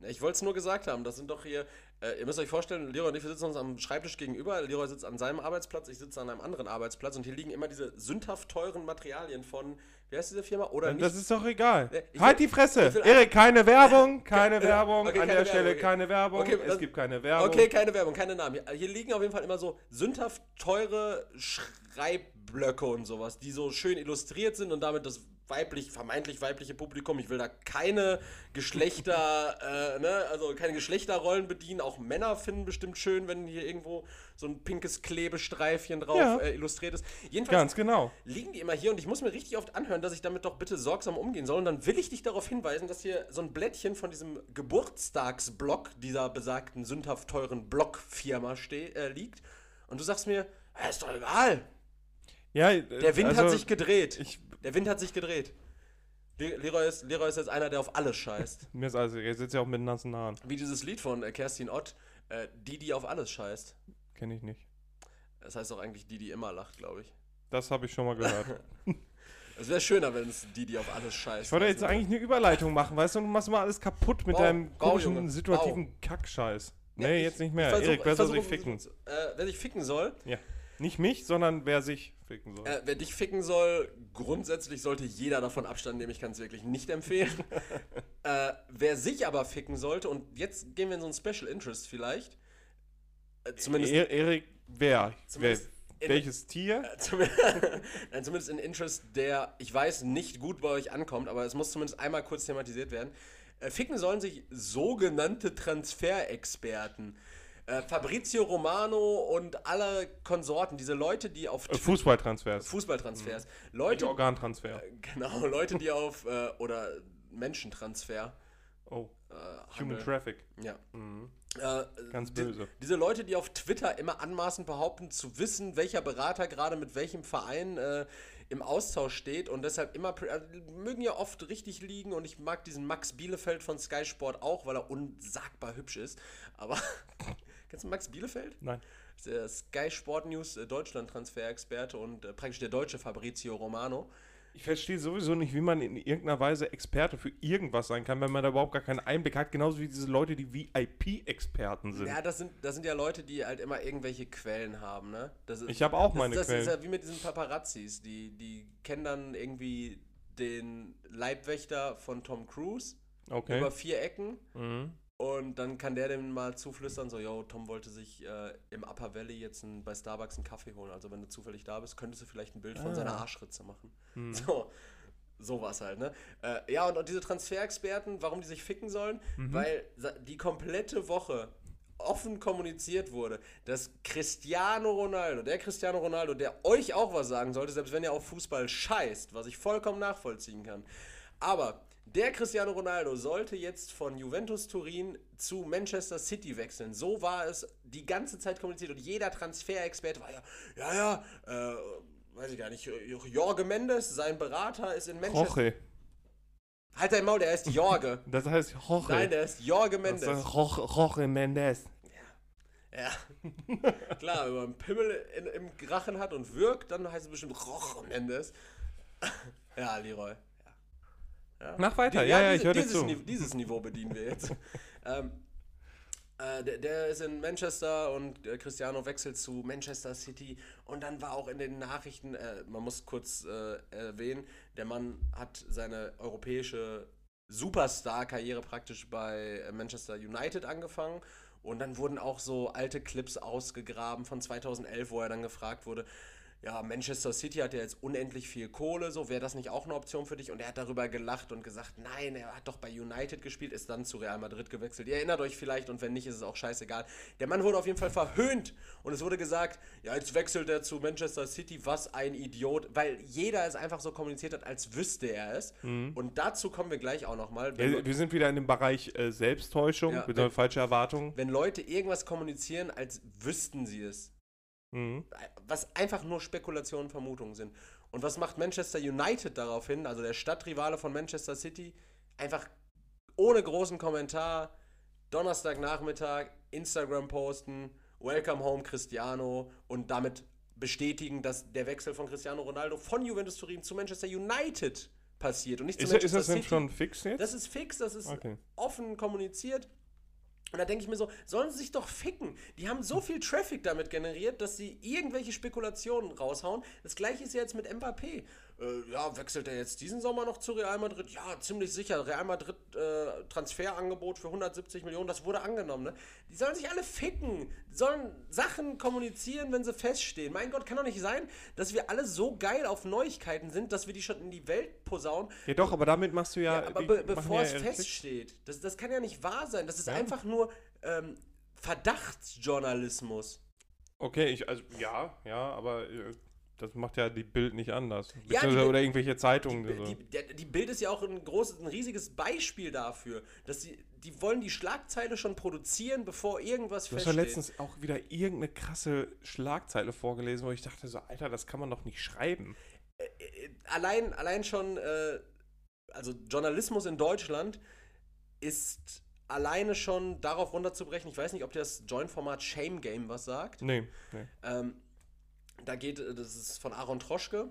Ich wollte es nur gesagt haben, das sind doch hier, äh, ihr müsst euch vorstellen, Leroy und ich wir sitzen uns am Schreibtisch gegenüber, Leroy sitzt an seinem Arbeitsplatz, ich sitze an einem anderen Arbeitsplatz und hier liegen immer diese sündhaft teuren Materialien von, wie heißt diese Firma? Oder Das nicht? ist doch egal. Ich halt will- die Fresse. Erik, keine Werbung, keine Ja, Werbung. okay, An keine der Stelle Werbung, okay. keine Werbung. Okay, es das- gibt keine Werbung. Okay, keine Werbung, keine Namen. Hier, hier liegen auf jeden Fall immer so sündhaft teure Schreibblöcke und sowas, die so schön illustriert sind und damit das weiblich, vermeintlich weibliche Publikum, ich will da keine Geschlechter, äh, ne, also keine Geschlechterrollen bedienen. Auch Männer finden bestimmt schön, wenn hier irgendwo so ein pinkes Klebestreifchen drauf Ja. äh, illustriert ist. Jedenfalls Ganz genau. liegen die immer hier und ich muss mir richtig oft anhören, dass ich damit doch bitte sorgsam umgehen soll. Und dann will ich dich darauf hinweisen, dass hier so ein Blättchen von diesem Geburtstagsblock dieser besagten sündhaft teuren Blockfirma äh, liegt. Und du sagst mir, "Ja, ist doch egal. Ja, Der Wind hat sich gedreht. Ich, Der Wind hat sich gedreht. Le Leroy ist, Leroy ist jetzt einer, der auf alles scheißt. mir ist also, ich sitze ja auch mit nassen Haaren. Wie dieses Lied von äh, Kerstin Ott, äh, die, die auf alles scheißt. Kenne ich nicht. Das heißt auch eigentlich die, die immer lacht, glaube ich. Das habe ich schon mal gehört. Es wäre schöner, wenn es die, die auf alles scheißt. Ich wollte jetzt eigentlich eine Überleitung machen, weißt du, du machst mal alles kaputt mit Bau, deinem komischen, Junge, situativen Kackscheiß. Ja, Nee, ich- jetzt nicht ich mehr. versuch- Erik, wer soll sich ficken? Äh, wer sich ficken soll, Ja. Nicht mich, sondern wer sich ficken soll. äh, wer dich ficken soll, grundsätzlich sollte jeder davon Abstand nehmen. Ich kann es wirklich nicht empfehlen. äh, wer sich aber ficken sollte, und jetzt gehen wir in so ein Special Interest vielleicht. Äh, zumindest, E Erik, wer? wer Zumindest in- welches Tier? zum, Nein, zumindest in Interest, der, ich weiß, nicht gut bei euch ankommt, aber es muss zumindest einmal kurz thematisiert werden. Äh, ficken sollen sich sogenannte Transferexperten. Äh, Fabrizio Romano und alle Konsorten, diese Leute, die auf Äh, Fußballtransfers. Fußballtransfers, Nicht Leute, Organtransfer. genau, Leute, die auf, äh, oder Menschentransfer, Oh, äh, Human. Traffic. Ja. Mhm. Äh, Ganz die- böse. Diese Leute, die auf Twitter immer anmaßend behaupten, zu wissen, welcher Berater gerade mit welchem Verein äh, im Austausch steht und deshalb immer, äh, mögen ja oft richtig liegen und ich mag diesen Max Bielefeld von Sky Sport auch, weil er unsagbar hübsch ist. Aber, kennst du Max Bielefeld? Nein. Der Sky Sport News äh, Deutschland Transferexperte und äh, praktisch der deutsche Fabrizio Romano. Ich verstehe sowieso nicht, wie man in irgendeiner Weise Experte für irgendwas sein kann, wenn man da überhaupt gar keinen Einblick hat. Genauso wie diese Leute, die VIP-Experten sind. Ja, das sind, das sind ja Leute, die halt immer irgendwelche Quellen haben, ne? Das ist, Ich habe auch das, meine das Quellen. ist ja wie mit diesen Paparazzis, die, die kennen dann irgendwie den Leibwächter von Tom Cruise okay. über vier Ecken Mhm. Und dann kann der dem mal zuflüstern, so, yo, Tom wollte sich äh, im Upper Valley jetzt ein, bei Starbucks einen Kaffee holen, also wenn du zufällig da bist, könntest du vielleicht ein Bild von Ah. seiner Arschritze machen. Mhm. So. Sowas halt, ne? Äh, ja, und, und diese Transferexperten, warum die sich ficken sollen? Mhm. Weil die komplette Woche offen kommuniziert wurde, dass Cristiano Ronaldo, der Cristiano Ronaldo, der euch auch was sagen sollte, selbst wenn er auf Fußball scheißt, was ich vollkommen nachvollziehen kann. Aber der Cristiano Ronaldo sollte jetzt von Juventus Turin zu Manchester City wechseln. So war es die ganze Zeit kommuniziert und jeder Transferexperte war ja, ja, ja, äh, weiß ich gar nicht, Jorge Mendes, sein Berater ist in Manchester. Jorge. Halt dein Maul, der heißt Jorge. Das heißt Jorge. Nein, der ist Jorge das Mendes. ist Jorge, Jorge Mendes. Ja. Klar, wenn man einen Pimmel in, im Rachen hat und wirkt, dann heißt es bestimmt Roch Mendes. ja, Leroy. Ja. Mach weiter. Die- Ja, ja, diese- ich höre dir dieses, zu. Dieses Niveau bedienen wir jetzt. ähm, äh, der, der ist in Manchester und äh, Cristiano wechselt zu Manchester City. Und dann war auch in den Nachrichten, äh, man muss kurz äh, erwähnen, der Mann hat seine europäische Superstar-Karriere praktisch bei Manchester United angefangen. Und dann wurden auch so alte Clips ausgegraben von 2011, wo er dann gefragt wurde, ja, Manchester City hat ja jetzt unendlich viel Kohle, so wäre das nicht auch eine Option für dich? Und er hat darüber gelacht und gesagt, nein, er hat doch bei United gespielt, ist dann zu Real Madrid gewechselt. Ihr erinnert euch vielleicht und wenn nicht, ist es auch scheißegal. Der Mann wurde auf jeden Fall verhöhnt und es wurde gesagt, ja, jetzt wechselt er zu Manchester City, was ein Idiot, weil jeder es einfach so kommuniziert hat, als wüsste er es. Und dazu kommen wir gleich auch nochmal. Mhm. Ja, wir sind wieder in dem Bereich äh, Selbsttäuschung, Ja, mit wenn- falsche Erwartungen. wenn Leute irgendwas kommunizieren, als wüssten sie es. Mhm. was einfach nur Spekulationen, Vermutungen sind. Und was macht Manchester United daraufhin, also der Stadtrivale von Manchester City, einfach ohne großen Kommentar, Donnerstagnachmittag, Instagram posten, Welcome Home Cristiano und damit bestätigen, dass der Wechsel von Cristiano Ronaldo von Juventus Turin zu Manchester United passiert und nicht zu Ist, ist Manchester das denn City. schon fix jetzt? Das ist fix, das ist Okay. offen kommuniziert. Und da denke ich mir so, sollen sie sich doch ficken. Die haben so viel Traffic damit generiert, dass sie irgendwelche Spekulationen raushauen. Das gleiche ist ja jetzt mit Mbappé. Äh, ja, wechselt er jetzt diesen Sommer noch zu Real Madrid? Ja, ziemlich sicher. Real Madrid äh, Transferangebot für 170 Millionen, das wurde angenommen. Ne? Die sollen sich alle ficken. Die sollen Sachen kommunizieren, wenn sie feststehen. Mein Gott, kann doch nicht sein, dass wir alle so geil auf Neuigkeiten sind, dass wir die schon in die Welt posaunen. ja doch, aber damit machst du ja... Ja, aber be bevor es feststeht, das, das kann ja nicht wahr sein. Das ist Ja. einfach nur ähm, Verdachtsjournalismus. Okay, ich, also ja, ja, aber äh, das macht ja die Bild nicht anders. Ja, Bild- oder irgendwelche Zeitungen. Die, so. die, die Bild ist ja auch ein großes, ein riesiges Beispiel dafür, dass sie, die wollen die Schlagzeile schon produzieren, bevor irgendwas Du hast ja feststeht. letztens auch wieder irgendeine krasse Schlagzeile vorgelesen, wo ich dachte so, Alter, das kann man doch nicht schreiben. Allein, allein schon, äh, also Journalismus in Deutschland ist alleine schon darauf runterzubrechen. Ich weiß nicht, ob dir das Joint-Format Shame Game was sagt. Nee, nee. Ähm, da geht, äh, das ist von Aaron Troschke.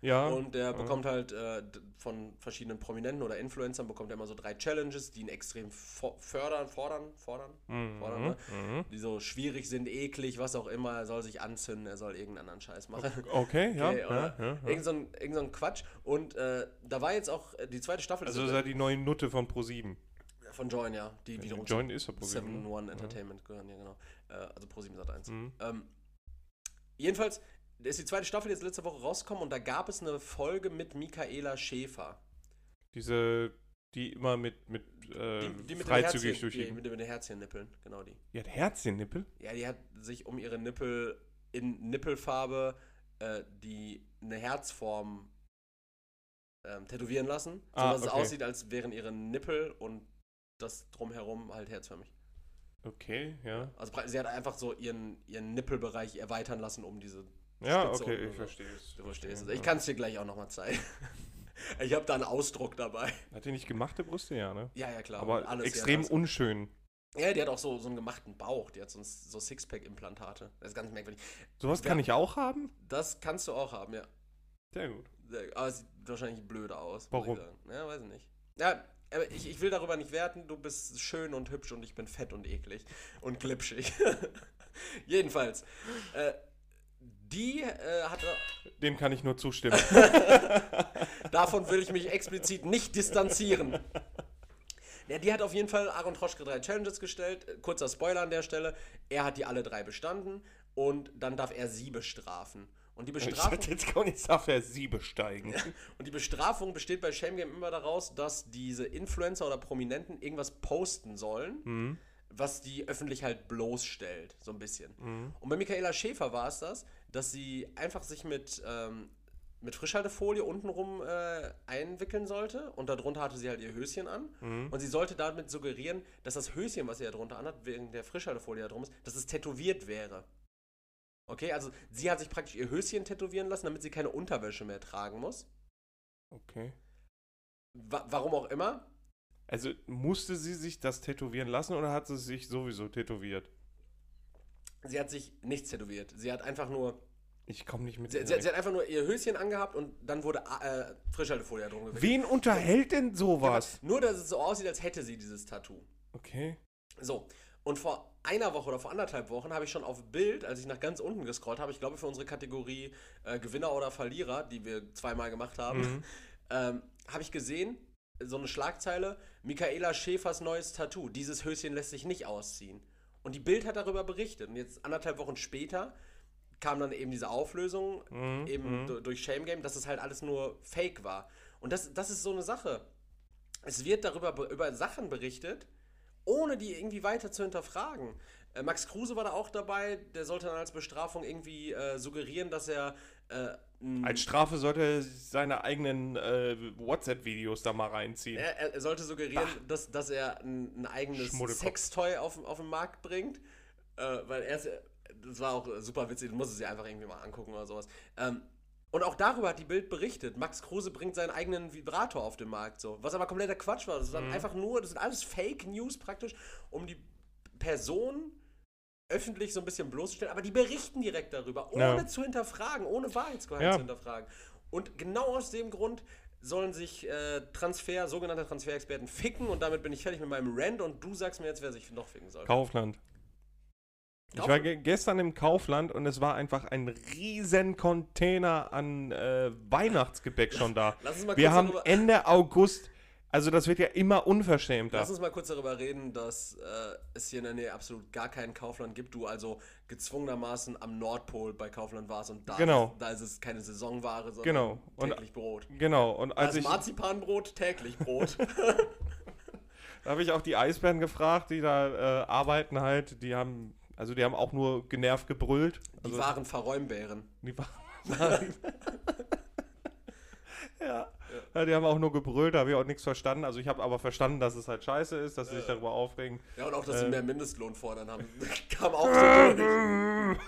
Ja. Und der ja. bekommt halt äh, von verschiedenen Prominenten oder Influencern bekommt er immer so drei Challenges, die ihn extrem fördern, fordern, fordern, Mhm, fordern ne? mhm. die so schwierig sind, eklig, was auch immer. Er soll sich anzünden, er soll irgendeinen anderen Scheiß machen. Okay, ja. Okay, ja, ja, ja. Irgend, so ein, irgend so ein Quatsch. Und äh, da war jetzt auch äh, die zweite Staffel Also ist ist ja die neue Nutte von Pro7. von Join, ja. Die wiederum Join ist ja zu Pro7. 7 ne? One Entertainment gehören, ja genau. Äh, also Pro 7 Sat 1. Mhm. Ähm, jedenfalls ist die zweite Staffel jetzt letzte Woche rausgekommen und da gab es eine Folge mit Michaela Schäfer. Diese, die immer mit, mit, äh, Die, die mit freizügig den durch Herzchen, die... mit, den- mit den Herzchennippeln, genau die. Die hat Herzchennippel? Ja, die hat sich um ihre Nippel in Nippelfarbe äh, die eine Herzform ähm, tätowieren lassen, Ah, dass es okay. aussieht, als wären ihre Nippel und das drumherum halt herzförmig. Okay, ja. Also sie hat einfach so ihren, ihren Nippelbereich erweitern lassen, um diese. Ja, Spitze okay, ich so. verstehe es. Du verstehst es. Ich kann es dir gleich auch nochmal zeigen. Ich habe da einen Ausdruck dabei. Hat die nicht gemachte Brüste? Ja, ne? Ja, ja, klar. Aber alles, extrem ja, unschön. Ja, die hat auch so, so einen gemachten Bauch. Die hat so, ein- so Sixpack-Implantate. Das ist ganz merkwürdig. Sowas kann ich auch haben? Das kannst du auch haben, ja. Sehr gut. Aber es sieht wahrscheinlich blöder aus. Warum? Ja, weiß ich nicht. Ja, aber ich, ich will darüber nicht werten. Du bist schön und hübsch und ich bin fett und eklig und glitschig. Jedenfalls. Äh, die äh, hatte. Dem kann ich nur zustimmen. Davon will ich mich explizit nicht distanzieren. Ja, die hat auf jeden Fall Aaron Troschke drei Challenges gestellt. Äh, Kurzer Spoiler an der Stelle. Er hat die alle drei bestanden und dann darf er sie bestrafen. Und die ich Bestrafung, hatte jetzt gar nicht, er sie besteigen. und die Bestrafung besteht bei Shame Game immer daraus, dass diese Influencer oder Prominenten irgendwas posten sollen, Mhm. was die öffentlich halt bloßstellt, so ein bisschen. Mhm. Und bei Michaela Schäfer war es das, dass sie einfach sich mit, ähm, mit Frischhaltefolie untenrum äh, einwickeln sollte und darunter hatte sie halt ihr Höschen an Mhm. und sie sollte damit suggerieren, dass das Höschen, was sie da drunter anhat, wegen der Frischhaltefolie da drum ist, dass es tätowiert wäre. Okay, also sie hat sich praktisch ihr Höschen tätowieren lassen, damit sie keine Unterwäsche mehr tragen muss. Okay. Wa warum auch immer. Also musste sie sich das tätowieren lassen oder hat sie sich sowieso tätowiert? Sie hat sich nichts tätowiert. Sie hat einfach nur, Ich komme nicht mit. sie, sie, sie hat einfach nur ihr Höschen angehabt und dann wurde äh, Frischhaltefolie drum gewickelt. Wen unterhält denn sowas? Nur, dass es so aussieht, als hätte sie dieses Tattoo. Okay. So, und vor einer Woche oder vor anderthalb Wochen habe ich schon auf Bild, als ich nach ganz unten gescrollt habe, ich glaube für unsere Kategorie äh, Gewinner oder Verlierer, die wir zweimal gemacht haben, Mhm. ähm, habe ich gesehen, so eine Schlagzeile, Michaela Schäfers neues Tattoo, dieses Höschen lässt sich nicht ausziehen. Und die Bild hat darüber berichtet. Und jetzt anderthalb Wochen später kam dann eben diese Auflösung, Mhm, eben mhm. du- durch Shame Game, dass es halt alles nur Fake war. Und das, das ist so eine Sache. Es wird darüber be- über Sachen berichtet, ohne die irgendwie weiter zu hinterfragen. Äh, Max Kruse war da auch dabei, der sollte dann als Bestrafung irgendwie äh, suggerieren, dass er äh, Als Strafe sollte er seine eigenen äh, WhatsApp-Videos da mal reinziehen. er, er- sollte suggerieren, dass, dass er ein, ein eigenes. Sextoy auf, auf den Markt bringt. Äh, weil er ist, das war auch super witzig, du musst es dir einfach irgendwie mal angucken oder sowas. Ähm, und auch darüber hat die Bild berichtet. Max Kruse bringt seinen eigenen Vibrator auf den Markt, so. Was aber kompletter Quatsch war. Das Mhm. einfach nur, das sind alles Fake News praktisch, um die Person öffentlich so ein bisschen bloßzustellen. Aber die berichten direkt darüber, ohne Ja. zu hinterfragen, ohne Wahrheitsgehalt Ja. zu hinterfragen. Und genau aus dem Grund sollen sich äh, Transfer, sogenannte Transferexperten ficken und damit bin ich fertig mit meinem Rant und du sagst mir jetzt, wer sich noch ficken soll. Kaufland. Ich war ge gestern im Kaufland und es war einfach ein riesen Container an äh, Weihnachtsgebäck schon da. Lass uns mal Wir kurz haben darüber- Ende August, also das wird ja immer unverschämter. Lass uns mal kurz darüber reden, dass äh, es hier in der Nähe absolut gar keinen Kaufland gibt. Du also gezwungenermaßen am Nordpol bei Kaufland warst und da, Genau. ist, da ist es keine Saisonware, sondern Genau. Und- täglich Brot. Genau, und als Also ich, Marzipanbrot, täglich Brot. da habe ich auch die Eisbären gefragt, die da äh, arbeiten halt, die haben, also die haben auch nur genervt gebrüllt. Die Also, waren Verräumbären. Die waren. ja. ja. Die haben auch nur gebrüllt, da habe ich auch nichts verstanden. Also ich habe aber verstanden, dass es halt scheiße ist, dass sie sich darüber aufregen. Ja, und auch, dass sie Äh. mehr Mindestlohn fordern haben. Kam auch so.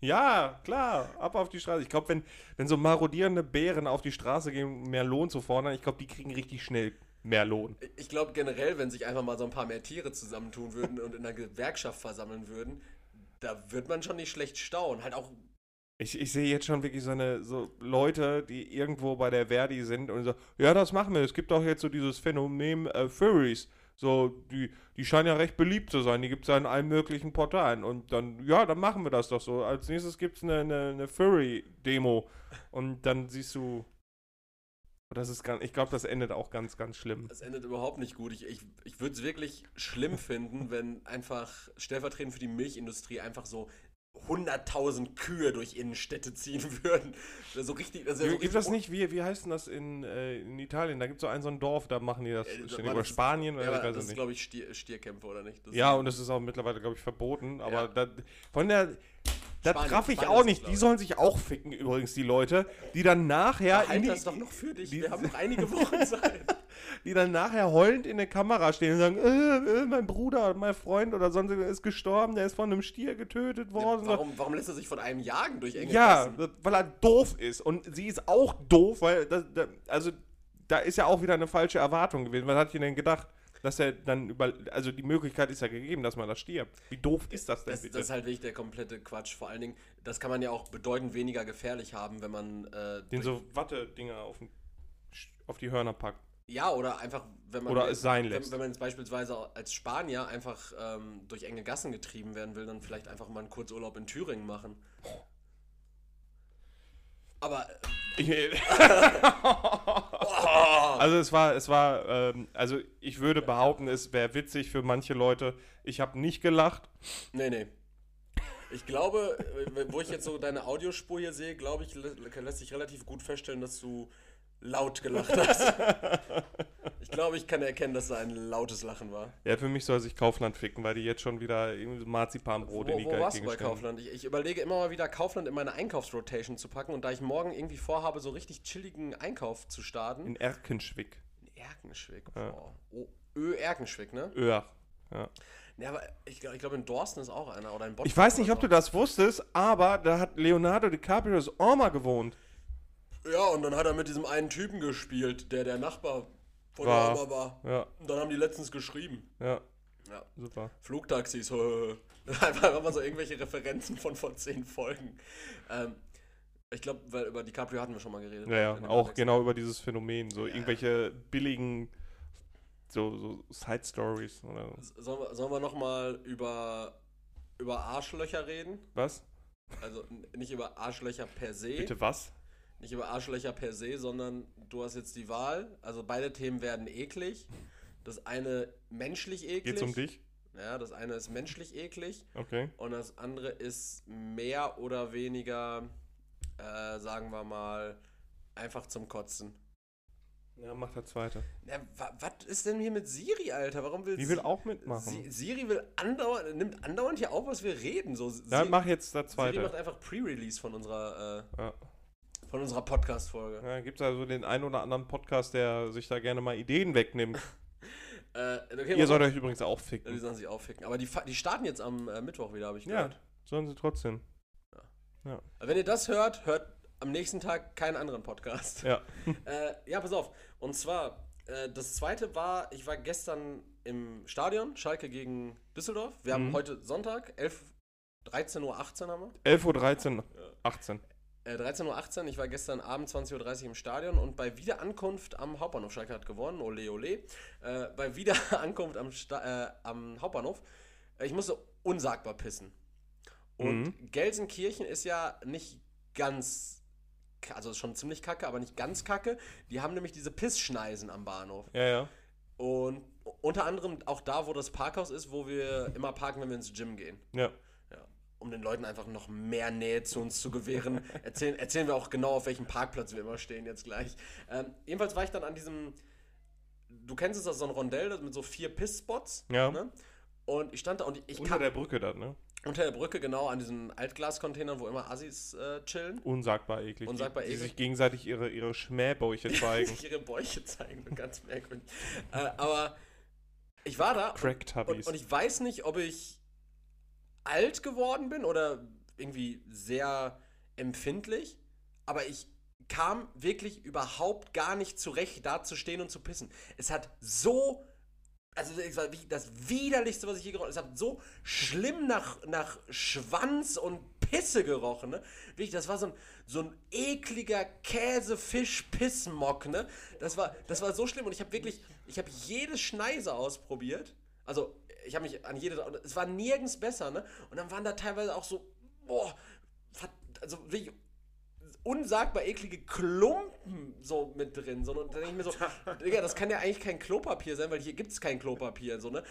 Ja, klar, ab auf die Straße. Ich glaube, wenn, wenn so marodierende Bären auf die Straße gehen, um mehr Lohn zu fordern, ich glaube, die kriegen richtig schnell mehr Lohn. Ich glaube generell, wenn sich einfach mal so ein paar mehr Tiere zusammentun würden und in einer Gewerkschaft versammeln würden, da wird man schon nicht schlecht staunen. Halt auch Ich, ich sehe jetzt schon wirklich so eine so Leute, die irgendwo bei der Verdi sind und so, ja, das machen wir. Es gibt auch jetzt so dieses Phänomen äh, Furries. So, die, die scheinen ja recht beliebt zu sein. Die gibt es ja in allen möglichen Portalen. Und dann, ja, dann machen wir das doch so. Als nächstes gibt es eine, eine, eine Furry-Demo. Und dann siehst du. Das ist ganz, ich glaube, das endet auch ganz, ganz schlimm. Es endet überhaupt nicht gut. Ich, ich, ich würde es wirklich schlimm finden, wenn einfach stellvertretend für die Milchindustrie einfach so 100.000 Kühe durch Innenstädte ziehen würden. So richtig. Das ja so Gibt das nicht, wie, wie heißt denn das in, äh, in Italien? Da gibt es so ein, so ein Dorf, da machen die das Äh, Oder das- Spanien, Ja, oder ich aber weiß das ist, glaube ich, Stier, Stierkämpfe, oder nicht? Das Ja, und es ist auch mittlerweile, glaube ich, verboten. Aber Ja. da, von der. Da Spanien- traf ich Spanien auch nicht. Die ich. sollen sich auch ficken, übrigens, die Leute, die dann nachher. in Halt die, das doch noch für dich. die- Wir haben noch einige Wochen Zeit. die dann nachher heulend in der Kamera stehen und sagen: äh, äh, Mein Bruder, mein Freund oder sonst ist gestorben, der ist von einem Stier getötet worden. Warum, warum lässt er sich von einem jagen durch enge Ja, das- weil er doof ist. Und sie ist auch doof, weil, das, da, also, da ist ja auch wieder eine falsche Erwartung gewesen. Was hat ihr denn gedacht? Dass er dann über, also die Möglichkeit ist ja gegeben, dass man da stirbt. Wie doof ist das denn Das, bitte? das ist halt wirklich der komplette Quatsch. Vor allen Dingen, das kann man ja auch bedeutend weniger gefährlich haben, wenn man. Äh, Den so Watte-Dinger auf, den- auf die Hörner packt. ja, oder einfach, wenn man. Oder es sein wenn, lässt. Wenn man jetzt beispielsweise als Spanier einfach ähm, durch enge Gassen getrieben werden will, dann vielleicht einfach mal einen Kurzurlaub in Thüringen machen. Aber. Äh, also es war, es war, ähm, also ich würde behaupten, es wäre witzig für manche Leute. Ich habe nicht gelacht. Nee, nee. Ich glaube, äh, wo ich jetzt so deine Audiospur hier sehe, glaube ich, lä- lässt sich relativ gut feststellen, dass du laut gelacht hast. Ich glaube, ich kann erkennen, dass da ein lautes Lachen war. Ja, für mich soll sich Kaufland ficken, weil die jetzt schon wieder Marzipanbrot in die Wo, wo warst du Gegend bei. Kaufland? Ich, ich überlege immer mal wieder, Kaufland in meine Einkaufsrotation zu packen und da ich morgen irgendwie vorhabe, so richtig chilligen Einkauf zu starten. In Erkenschwick. In Erkenschwick. Ja. Oh, Ö Erkenschwick, ne? Öhr. Ja. Ja, aber ich, ich glaube, in Dorsten ist auch einer oder in Bonn. Ich weiß nicht, ob du das wusstest, aber da hat Leonardo DiCaprios Oma gewohnt. Ja, und dann hat er mit diesem einen Typen gespielt, der der Nachbar von War. der Oma war. Ja, Und dann haben die letztens geschrieben. ja, Ja. super. Flugtaxis. Einfach immer so irgendwelche Referenzen von vor zehn Folgen. Ähm, ich glaube, weil über DiCaprio hatten wir schon mal geredet. Ja, ja, auch genau über dieses Phänomen, so Ja. irgendwelche billigen so, so Side Stories oder Sollen wir, sollen wir nochmal über, über Arschlöcher reden? was? Also nicht über Arschlöcher per se. Bitte was? Nicht über Arschlöcher per se, sondern du hast jetzt die Wahl. Also beide Themen werden eklig. Das eine menschlich eklig. Geht's um dich? Ja, das eine ist menschlich eklig. Okay. Und das andere ist mehr oder weniger, äh, sagen wir mal, einfach zum Kotzen. Ja, mach der zweite. Na, wa, was ist denn hier mit Siri, Alter? Warum will Die will auch mitmachen. Si- Siri will andauernd, nimmt andauernd hier auf, was wir reden. So, Si- mach jetzt der Siri macht zweite. einfach Pre-Release von unserer, Ja. Von unserer Podcast-Folge. Ja, gibt also den einen oder anderen Podcast, der sich da gerne mal Ideen wegnimmt. Äh, okay, Ihr sollt euch übrigens auch Ja, die ficken. sollen sich aufficken. Aber die, die starten jetzt am äh, Mittwoch wieder, habe ich Ja, gehört. sollen sie trotzdem. Wenn ihr das hört, hört am nächsten Tag keinen anderen Podcast. Ja. Äh, ja, pass auf. Und zwar, äh, das zweite war, ich war gestern im Stadion, Schalke gegen Düsseldorf. Wir haben Mhm. heute Sonntag, 11, 13.18 Uhr haben wir. 11.13 Uhr, 18. Äh, 13.18 Uhr, ich war gestern Abend 20.30 Uhr im Stadion und bei Wiederankunft am Hauptbahnhof, Schalke hat gewonnen, ole ole, äh, bei Wiederankunft am, Sta äh, am Hauptbahnhof, äh, ich musste unsagbar pissen. Und Mhm. Gelsenkirchen ist ja nicht ganz, also ist schon ziemlich kacke, aber nicht ganz kacke. Die haben nämlich diese Pissschneisen am Bahnhof. Ja, ja. Und unter anderem auch da, wo das Parkhaus ist, wo wir immer parken, wenn wir ins Gym gehen. Ja. Um den Leuten einfach noch mehr Nähe zu uns zu gewähren, erzählen, erzählen wir auch genau, auf welchem Parkplatz wir immer stehen jetzt gleich. Ähm, jedenfalls war ich dann an diesem, du kennst es, das so ein Rondell mit so vier Pissspots. Ja. Ne? Und ich stand da und ich Unter kam der Brücke dann, ne? unter der Brücke genau an diesen Altglascontainern, wo immer Assis äh, chillen. Unsagbar eklig. Unsagbar die, die eklig. sich gegenseitig ihre, ihre Schmähbäuche zeigen. sich ihre Bäuche zeigen, ganz merkwürdig. äh, aber ich war da Crack-Tubbies. und, und ich weiß nicht, ob ich alt geworden bin oder irgendwie sehr empfindlich, aber ich kam wirklich überhaupt gar nicht zurecht, da zu stehen und zu pissen. Es hat so, also das widerlichste, was ich je gerochen habe. Es hat so schlimm nach, nach Schwanz und Pisse gerochen, ne? Wirklich, das war so ein, so ein ekliger Käse-Fisch-Pissmock, ne? Das war, das war so schlimm und ich habe wirklich, ich habe jede Schneise ausprobiert. Also, ich habe mich an jede, es war nirgends besser, ne? Und dann waren da teilweise auch so, boah, also wirklich unsagbar eklige Klumpen so mit drin. So, und dann denke ich mir so, Digga, das kann ja eigentlich kein Klopapier sein, weil hier gibt es kein Klopapier. So, ne?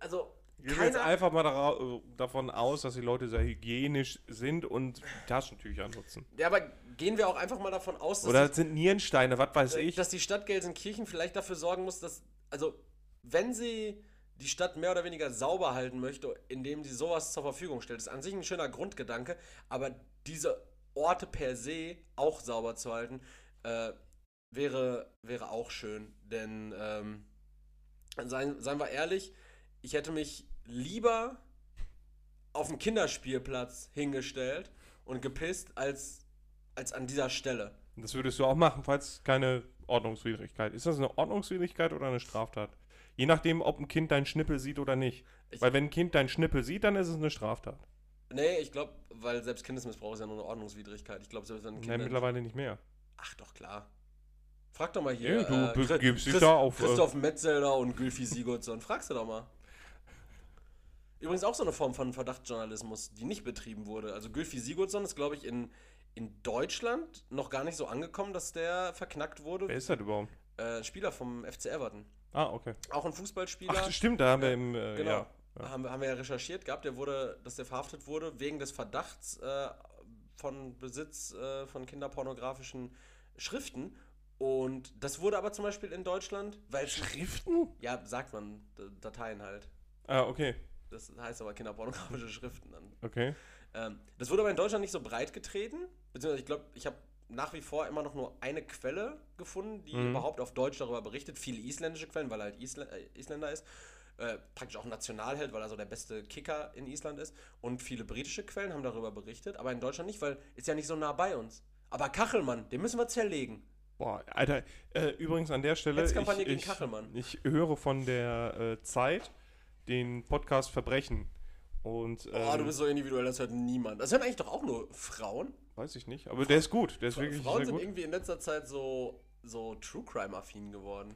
Also, Gehen wir jetzt einfach mal dara- davon aus, dass die Leute sehr hygienisch sind und Taschentücher nutzen. ja, aber gehen wir auch einfach mal davon aus, dass, Oder es sind Nierensteine, was weiß ich. dass die Stadt Gelsenkirchen vielleicht dafür sorgen muss, dass, also, wenn sie die Stadt mehr oder weniger sauber halten möchte, indem sie sowas zur Verfügung stellt, ist an sich ein schöner Grundgedanke, aber diese Orte per se auch sauber zu halten, äh, wäre, wäre auch schön. Denn, ähm, seien, seien wir ehrlich, ich hätte mich lieber auf dem Kinderspielplatz hingestellt und gepisst, als, als an dieser Stelle. Das würdest du auch machen, falls keine Ordnungswidrigkeit. Ist das eine Ordnungswidrigkeit oder eine Straftat? Je nachdem, ob ein Kind deinen Schnippel sieht oder nicht. Ich- Weil wenn ein Kind deinen Schnippel sieht, dann ist es eine Straftat. Nee, ich glaube, weil selbst Kindesmissbrauch ist ja nur eine Ordnungswidrigkeit. Ich glaube, selbst wenn ein Nein, Kind. mittlerweile nicht mehr. Ach doch, klar. Frag doch mal hier. Ja, du äh, gibst dich da auf, äh, Christoph Metzelder und Gülfi Sigurdsson. Fragst du doch mal. Übrigens auch so eine Form von Verdachtsjournalismus, die nicht betrieben wurde. Also Gülfi Sigurdsson ist, glaube ich, in, in Deutschland noch gar nicht so angekommen, dass der verknackt wurde. Wer ist das überhaupt? Äh, Spieler vom FC Everton. Ah, okay. Auch ein Fußballspieler. Ach, stimmt, da haben wir im. Äh, Genau. Ja. Ja. Haben, wir- haben wir ja recherchiert gehabt, der wurde, dass der verhaftet wurde wegen des Verdachts äh, von Besitz äh, von kinderpornografischen Schriften. Und das wurde aber zum Beispiel in Deutschland, weil Schriften? ja, sagt man, Dateien halt. Ah, okay. Das heißt aber kinderpornografische Schriften dann. Okay. Ähm, das wurde aber in Deutschland nicht so breit getreten. Beziehungsweise ich glaube, ich habe nach wie vor immer noch nur eine Quelle gefunden, die Mhm. überhaupt auf Deutsch darüber berichtet. Viele isländische Quellen, weil er halt Isl äh, Isländer ist. Äh, praktisch auch Nationalheld, weil er so der beste Kicker in Island ist. Und viele britische Quellen haben darüber berichtet, aber in Deutschland nicht, weil ist ja nicht so nah bei uns. Aber Kachelmann, den müssen wir zerlegen. Boah, Alter, äh, übrigens an der Stelle. Ich, gegen ich, Kachelmann. Ich höre von der äh, Zeit den Podcast Verbrechen. Und. Oh, du ähm, bist so individuell, das hört niemand. Das hören eigentlich doch auch nur Frauen. Weiß ich nicht, aber der ist gut. Der ist wirklich Frauen sind gut. irgendwie in letzter Zeit so, so True Crime-affin geworden.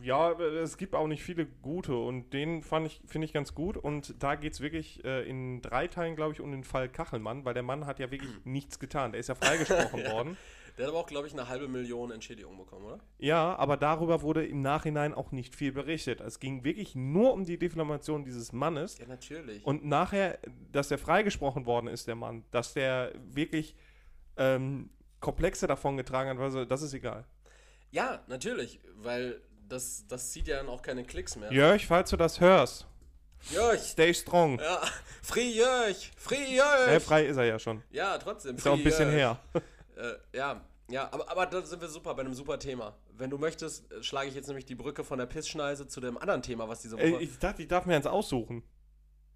Ja, aber es gibt auch nicht viele gute und den fand ich, finde ich ganz gut. Und da geht es wirklich äh, in drei Teilen, glaube ich, um den Fall Kachelmann, weil der Mann hat ja wirklich nichts getan. Der ist ja freigesprochen Ja. worden. Der hat aber auch, glaube ich, eine halbe Million Entschädigung bekommen, oder? Ja, aber darüber wurde im Nachhinein auch nicht viel berichtet. Es ging wirklich nur um die Diffamation dieses Mannes. Ja, natürlich. Und nachher, dass der freigesprochen worden ist, der Mann, dass der wirklich ähm, Komplexe davon getragen hat, also, das ist egal. ja, natürlich, weil das, das zieht ja dann auch keine Klicks mehr. Jörg, falls du das hörst, Jörg! stay strong. Ja, Free Jörg! Free Äh, Jörg! frei ist er ja schon. Ja, trotzdem. Ist auch ein bisschen Jörg. her. Äh, ja, ja, aber, aber da sind wir super, bei einem super Thema. Wenn du möchtest, äh, schlage ich jetzt nämlich die Brücke von der Pissschneise zu dem anderen Thema, was diese Woche... Ey, ich dachte, ich darf mir eins aussuchen.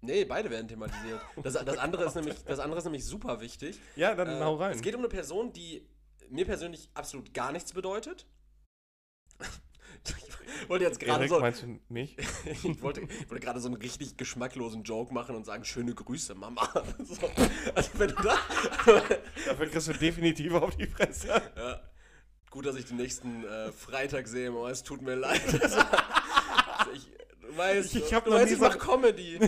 nee, beide werden thematisiert. Das, das, andere ist nämlich, das andere ist nämlich super wichtig. Ja, dann Äh, hau rein. Es geht um eine Person, die mir persönlich absolut gar nichts bedeutet. Wollte jetzt gerade so, meinst du mich? ich wollte, ich wollte gerade so einen richtig geschmacklosen Joke machen und sagen, schöne Grüße, Mama. So. Also wenn du da, Dafür kriegst du definitiv auf die Fresse. ja, gut, dass ich den nächsten äh, Freitag sehe, aber es tut mir leid. Also, ich, du weißt, Ich- ich du noch weißt, ich mach Comedy.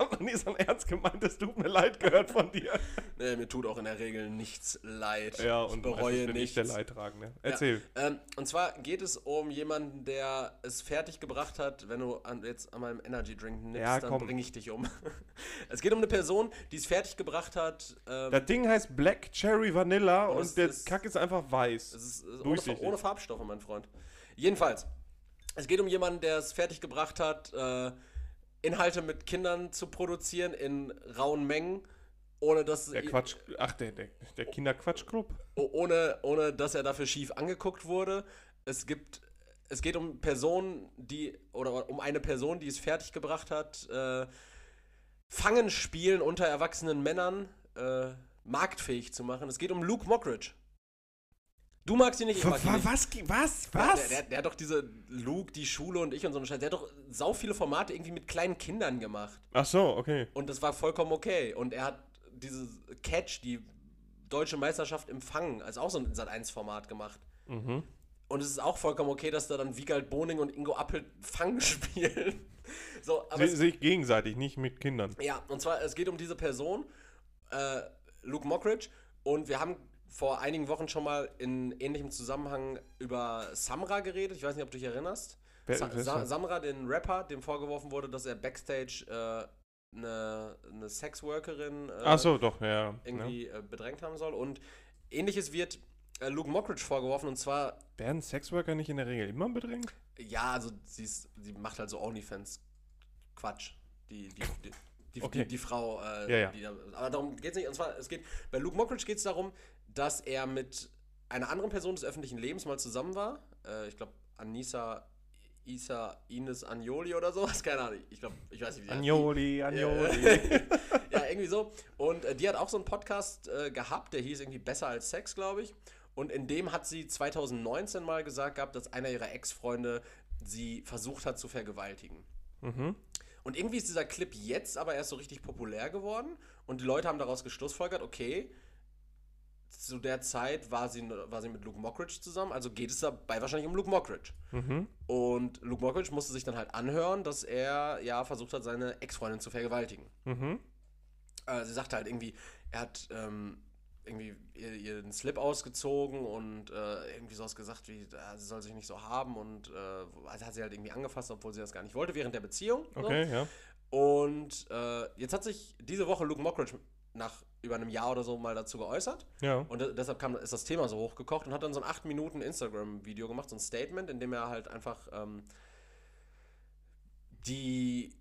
Habe noch nie so ein ernst gemeintes Tut mir leid gehört von dir. nee, mir tut auch in der Regel nichts leid. Ja, ich und bereue bin ich nichts. der Leidtragende. Erzähl. Ja, ähm, und zwar geht es um jemanden, der es fertig gebracht hat, wenn du an, jetzt an meinem Energy Drink nimmst, Ja, dann bringe ich dich um. es geht um eine Person, die es fertig gebracht hat. Ähm, Das Ding heißt Black Cherry Vanilla und es der ist- Kack ist einfach weiß. es ist, äh, ohne, ohne Farbstoffe, mein Freund. Jedenfalls, es geht um jemanden, der es fertig gebracht hat, äh, Inhalte mit Kindern zu produzieren in rauen Mengen, ohne dass Der Quatsch, ach, der, der, der Kinderquatschclub. Oh, ohne, ohne dass er dafür schief angeguckt wurde. Es gibt, es geht um Personen, die, oder um eine Person, die es fertiggebracht hat, äh, Fangen spielen unter erwachsenen Männern äh, marktfähig zu machen. Es geht um Luke Mockridge. Du magst ihn nicht, ich mag ihn nicht. Was? Was? Der, der, der hat doch diese Luke, die Schule und ich und so einen Scheiß. Der hat doch sau viele Formate irgendwie mit kleinen Kindern gemacht. Ach so, okay. Und das war vollkommen okay. Und er hat dieses Catch, die deutsche Meisterschaft im Fangen, als auch so ein Sat1-Format gemacht. Mhm. Und es ist auch vollkommen okay, dass da dann Wiegald Boning und Ingo Appelt Fang spielen. so, aber Sie, es, sich gegenseitig, nicht mit Kindern. ja, und zwar, es geht um diese Person, äh, Luke Mockridge, und wir haben vor einigen Wochen schon mal in ähnlichem Zusammenhang über Samra geredet. Ich weiß nicht, ob du dich erinnerst. Wer- Sa Sa? Samra, den Rapper, dem vorgeworfen wurde, dass er Backstage äh, eine, eine Sexworkerin äh, so, doch, ja. ja. irgendwie äh, bedrängt haben soll. Und ähnliches wird äh, Luke Mockridge vorgeworfen, und zwar, Werden Sexworker nicht in der Regel immer bedrängt? ja, also sie, ist, sie macht halt so OnlyFans-Quatsch. Die, die, die, die, Okay. die, die Frau, äh, Ja, ja. Die, aber darum geht es nicht. Und zwar, es geht, bei Luke Mockridge geht es darum, dass er mit einer anderen Person des öffentlichen Lebens mal zusammen war. Äh, ich glaube, Anissa, Isa, Ines Agnoli oder sowas. Keine Ahnung. Ich glaube, ich weiß nicht, wie. Agnoli, Agnoli. ja, irgendwie so. Und äh, die hat auch so einen Podcast äh, gehabt, der hieß irgendwie Besser als Sex, glaube ich. Und in dem hat sie 2019 mal gesagt gehabt, dass einer ihrer Ex-Freunde sie versucht hat zu vergewaltigen. mhm. Und irgendwie ist dieser Clip jetzt aber erst so richtig populär geworden und die Leute haben daraus geschlussfolgert, okay, zu der Zeit war sie, war sie mit Luke Mockridge zusammen, also geht es dabei wahrscheinlich um Luke Mockridge. Mhm. Und Luke Mockridge musste sich dann halt anhören, dass er ja versucht hat, seine Ex-Freundin zu vergewaltigen. Mhm. Äh, sie sagte halt irgendwie, er hat ähm, irgendwie ihr, ihr den Slip ausgezogen und äh, irgendwie sowas gesagt wie, äh, sie soll sich nicht so haben und also hat sie halt irgendwie angefasst, obwohl sie das gar nicht wollte während der Beziehung. so. Okay, ja. Und äh, jetzt hat sich diese Woche Luke Mockridge nach über einem Jahr oder so mal dazu geäußert. Ja. Und de- deshalb kam, ist das Thema so hochgekocht und hat dann so ein 8 Minuten Instagram-Video gemacht, so ein Statement, in dem er halt einfach ähm, die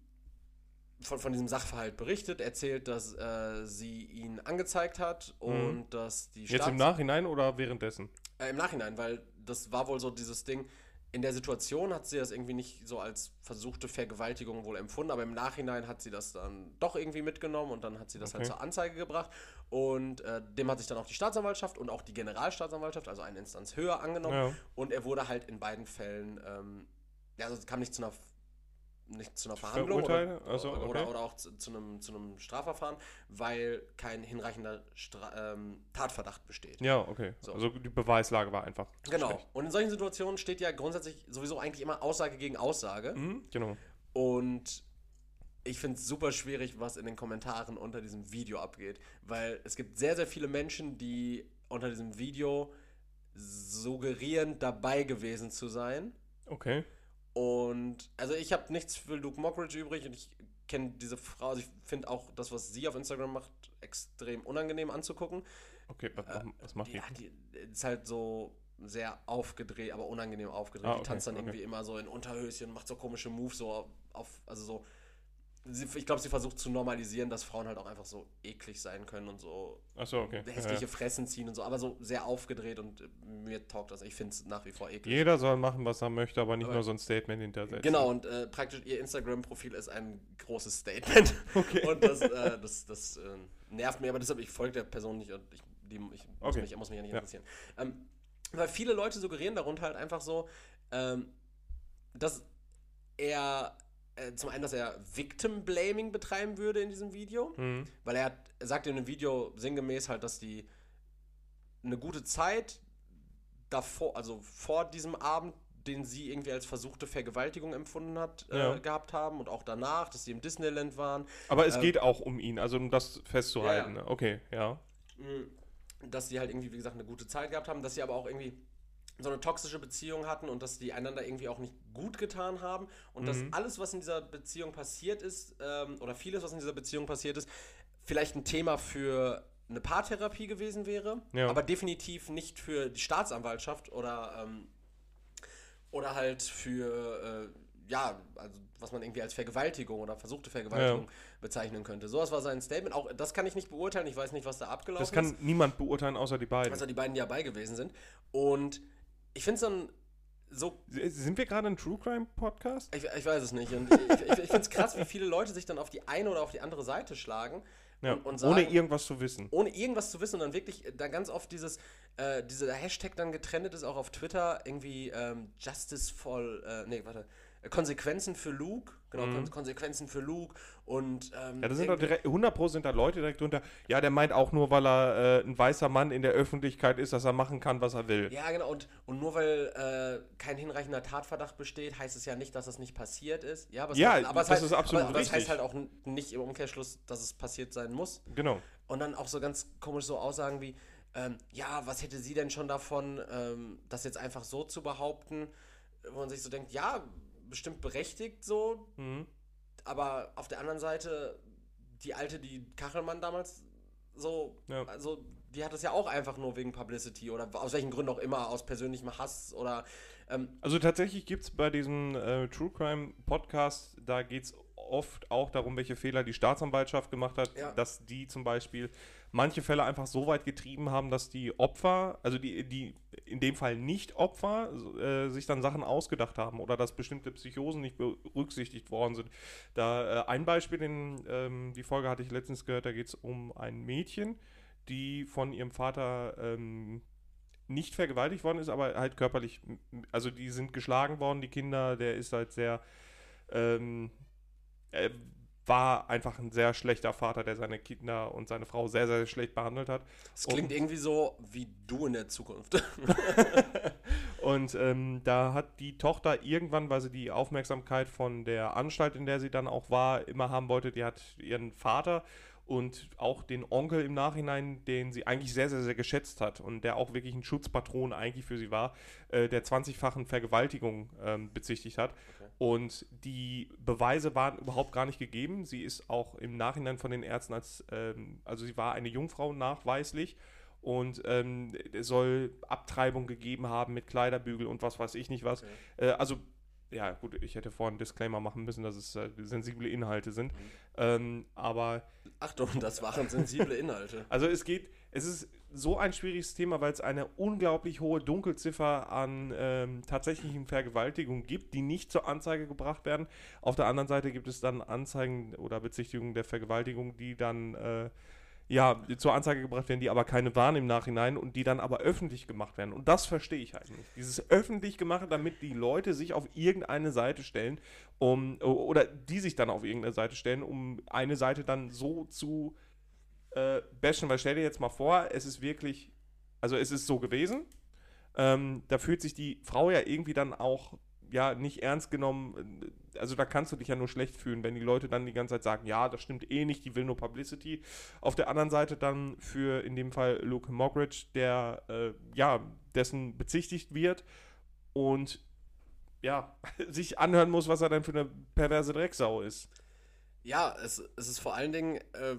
von, von diesem Sachverhalt berichtet, erzählt, dass äh, sie ihn angezeigt hat und dass die Mhm. Jetzt im Staats- Nachhinein oder währenddessen? äh, Im Nachhinein, weil das war wohl so dieses Ding. In der Situation hat sie das irgendwie nicht so als versuchte Vergewaltigung wohl empfunden, aber im Nachhinein hat sie das dann doch irgendwie mitgenommen und dann hat sie das halt Okay. zur Anzeige gebracht. Und äh, dem hat sich dann auch die Staatsanwaltschaft und auch die Generalstaatsanwaltschaft, also eine Instanz höher, angenommen. Ja. Und er wurde halt in beiden Fällen, ähm, ja, also es kam nicht zu einer nicht zu einer Verhandlung oder, Verurteilt? Ach so, oder, okay. oder auch zu, zu, einem, zu einem Strafverfahren, weil kein hinreichender Stra ähm, Tatverdacht besteht. Ja, okay. So. Also die Beweislage war einfach. Genau. schlecht. Und in solchen Situationen steht ja grundsätzlich sowieso eigentlich immer Aussage gegen Aussage. Mhm, genau. Und ich finde es super schwierig, was in den Kommentaren unter diesem Video abgeht. Weil es gibt sehr, sehr viele Menschen, die unter diesem Video suggerieren, dabei gewesen zu sein. Okay. Und also ich habe nichts für Luke Mockridge übrig und ich kenne diese Frau. Also ich finde auch das, was sie auf Instagram macht, extrem unangenehm anzugucken. Okay, was, was macht Die, die? ja, die ist halt so sehr aufgedreht, aber unangenehm aufgedreht. Ah, die okay, tanzt dann okay. irgendwie immer so in Unterhöschen, macht so komische Moves, so auf, also so. Sie, ich glaube, sie versucht zu normalisieren, dass Frauen halt auch einfach so eklig sein können und so Achso, okay. hässliche Ja. Fressen ziehen und so, aber so sehr aufgedreht und äh, mir taugt das. Ich finde es nach wie vor eklig. Jeder soll machen, was er möchte, aber nicht Aber- nur so ein Statement hintersetzen. Genau, und äh, praktisch ihr Instagram-Profil ist ein großes Statement. Okay. Und das, äh, das, das äh, nervt mir, aber deshalb, ich folge der Person nicht und ich, die, ich muss, Okay. mich, muss mich ja nicht Ja. interessieren. Ähm, weil viele Leute suggerieren darunter halt einfach so, ähm, dass er äh, zum einen, dass er Victim Blaming betreiben würde in diesem Video, Mhm. weil er, hat, er sagt in dem Video sinngemäß halt, dass die eine gute Zeit davor, also vor diesem Abend, den sie irgendwie als versuchte Vergewaltigung empfunden hat, Ja. äh, gehabt haben und auch danach, dass sie im Disneyland waren, Aber es Ähm, geht auch um ihn, also um das festzuhalten. Ja, ne? Okay, ja. mh, dass sie halt irgendwie, wie gesagt, eine gute Zeit gehabt haben, dass sie aber auch irgendwie so eine toxische Beziehung hatten und dass die einander irgendwie auch nicht gut getan haben und dass Mhm. alles, was in dieser Beziehung passiert ist, ähm, oder vieles, was in dieser Beziehung passiert ist, vielleicht ein Thema für eine Paartherapie gewesen wäre, Ja. aber definitiv nicht für die Staatsanwaltschaft oder, ähm, oder halt für, äh, ja, also was man irgendwie als Vergewaltigung oder versuchte Vergewaltigung bezeichnen könnte. Sowas war sein Statement. Auch das kann ich nicht beurteilen. Ich weiß nicht, was da abgelaufen Das ist. kann niemand beurteilen, außer die beiden. Also die beiden, die dabei gewesen sind. Und ich finde es dann so, Sind wir gerade ein True Crime Podcast? ich, ich weiß es nicht. Und ich ich, ich finde es krass, wie viele Leute sich dann auf die eine oder auf die andere Seite schlagen Ja, und, und sagen, ohne irgendwas zu wissen. ohne irgendwas zu wissen und dann wirklich äh, da ganz oft dieses, äh, dieser Hashtag dann getrennt ist, auch auf Twitter, irgendwie ähm, Justice for, äh, nee, warte, Konsequenzen für Luke, genau, Kon Konsequenzen für Luke und ähm, Mhm. Ja, da sind doch direkt, 100 Pro sind da Leute direkt drunter. Ja, der meint auch nur, weil er äh, ein weißer Mann in der Öffentlichkeit ist, dass er machen kann, was er will. Ja, genau. Und, und nur weil äh, kein hinreichender Tatverdacht besteht, heißt es ja nicht, dass es nicht passiert ist. Ja, aber es Ja, heißt, aber das heißt, ist absolut aber, aber es heißt richtig. halt auch nicht im Umkehrschluss, dass es passiert sein muss. Genau. Und dann auch so ganz komisch so Aussagen wie, ähm, ja, was hätte sie denn schon davon, ähm, das jetzt einfach so zu behaupten, wo man sich so denkt, ja, bestimmt berechtigt so, Mhm. aber auf der anderen Seite, die alte, die Kachelmann damals so, Ja. also die hat es ja auch einfach nur wegen Publicity oder aus welchen Gründen auch immer, aus persönlichem Hass oder ähm, Also tatsächlich gibt es bei diesem äh, True Crime Podcast, da geht es oft auch darum, welche Fehler die Staatsanwaltschaft gemacht hat, Ja. dass die zum Beispiel manche Fälle einfach so weit getrieben haben, dass die Opfer, also die, die in dem Fall nicht Opfer, äh, sich dann Sachen ausgedacht haben oder dass bestimmte Psychosen nicht berücksichtigt worden sind. Da äh, ein Beispiel, den, ähm, die Folge hatte ich letztens gehört, da geht es um ein Mädchen, die von ihrem Vater ähm, nicht vergewaltigt worden ist, aber halt körperlich, also die sind geschlagen worden, die Kinder, der ist halt sehr, ähm, er war einfach ein sehr schlechter Vater, der seine Kinder und seine Frau sehr, sehr schlecht behandelt hat. es klingt Und- irgendwie so wie du in der Zukunft. Und ähm, da hat die Tochter irgendwann, weil sie die Aufmerksamkeit von der Anstalt, in der sie dann auch war, immer haben wollte, die hat ihren Vater und auch den Onkel im Nachhinein, den sie eigentlich sehr, sehr, sehr geschätzt hat und der auch wirklich ein Schutzpatron eigentlich für sie war, äh, der 20-fachen Vergewaltigung ähm, bezichtigt hat. Und die Beweise waren überhaupt gar nicht gegeben. Sie ist auch im Nachhinein von den Ärzten als, ähm, also sie war eine Jungfrau nachweislich und ähm, soll Abtreibung gegeben haben mit Kleiderbügel und was weiß ich nicht was. Äh, also, ja, gut, ich hätte vorhin einen Disclaimer machen müssen, dass es äh, sensible Inhalte sind. Ähm, aber, Achtung, das waren sensible Inhalte. also es geht, es ist so ein schwieriges Thema, weil es eine unglaublich hohe Dunkelziffer an ähm, tatsächlichen Vergewaltigungen gibt, die nicht zur Anzeige gebracht werden. Auf der anderen Seite gibt es dann Anzeigen oder Bezichtigungen der Vergewaltigung, die dann äh, ja, zur Anzeige gebracht werden, die aber keine waren im Nachhinein und die dann aber öffentlich gemacht werden. Und das verstehe ich halt nicht. Dieses öffentlich gemachte, damit die Leute sich auf irgendeine Seite stellen, um, oder die sich dann auf irgendeine Seite stellen, um eine Seite dann so zu äh, bashen. Weil stell dir jetzt mal vor, es ist wirklich, also es ist so gewesen. Ähm, da fühlt sich die Frau ja irgendwie dann auch ja nicht ernst genommen. Also da kannst du dich ja nur schlecht fühlen, wenn die Leute dann die ganze Zeit sagen, ja, das stimmt eh nicht, die will nur Publicity. Auf der anderen Seite dann für in dem Fall Luke Mockridge, der äh, ja dessen bezichtigt wird und ja sich anhören muss, was er dann für eine perverse Drecksau ist. Ja, es, es ist vor allen Dingen, äh,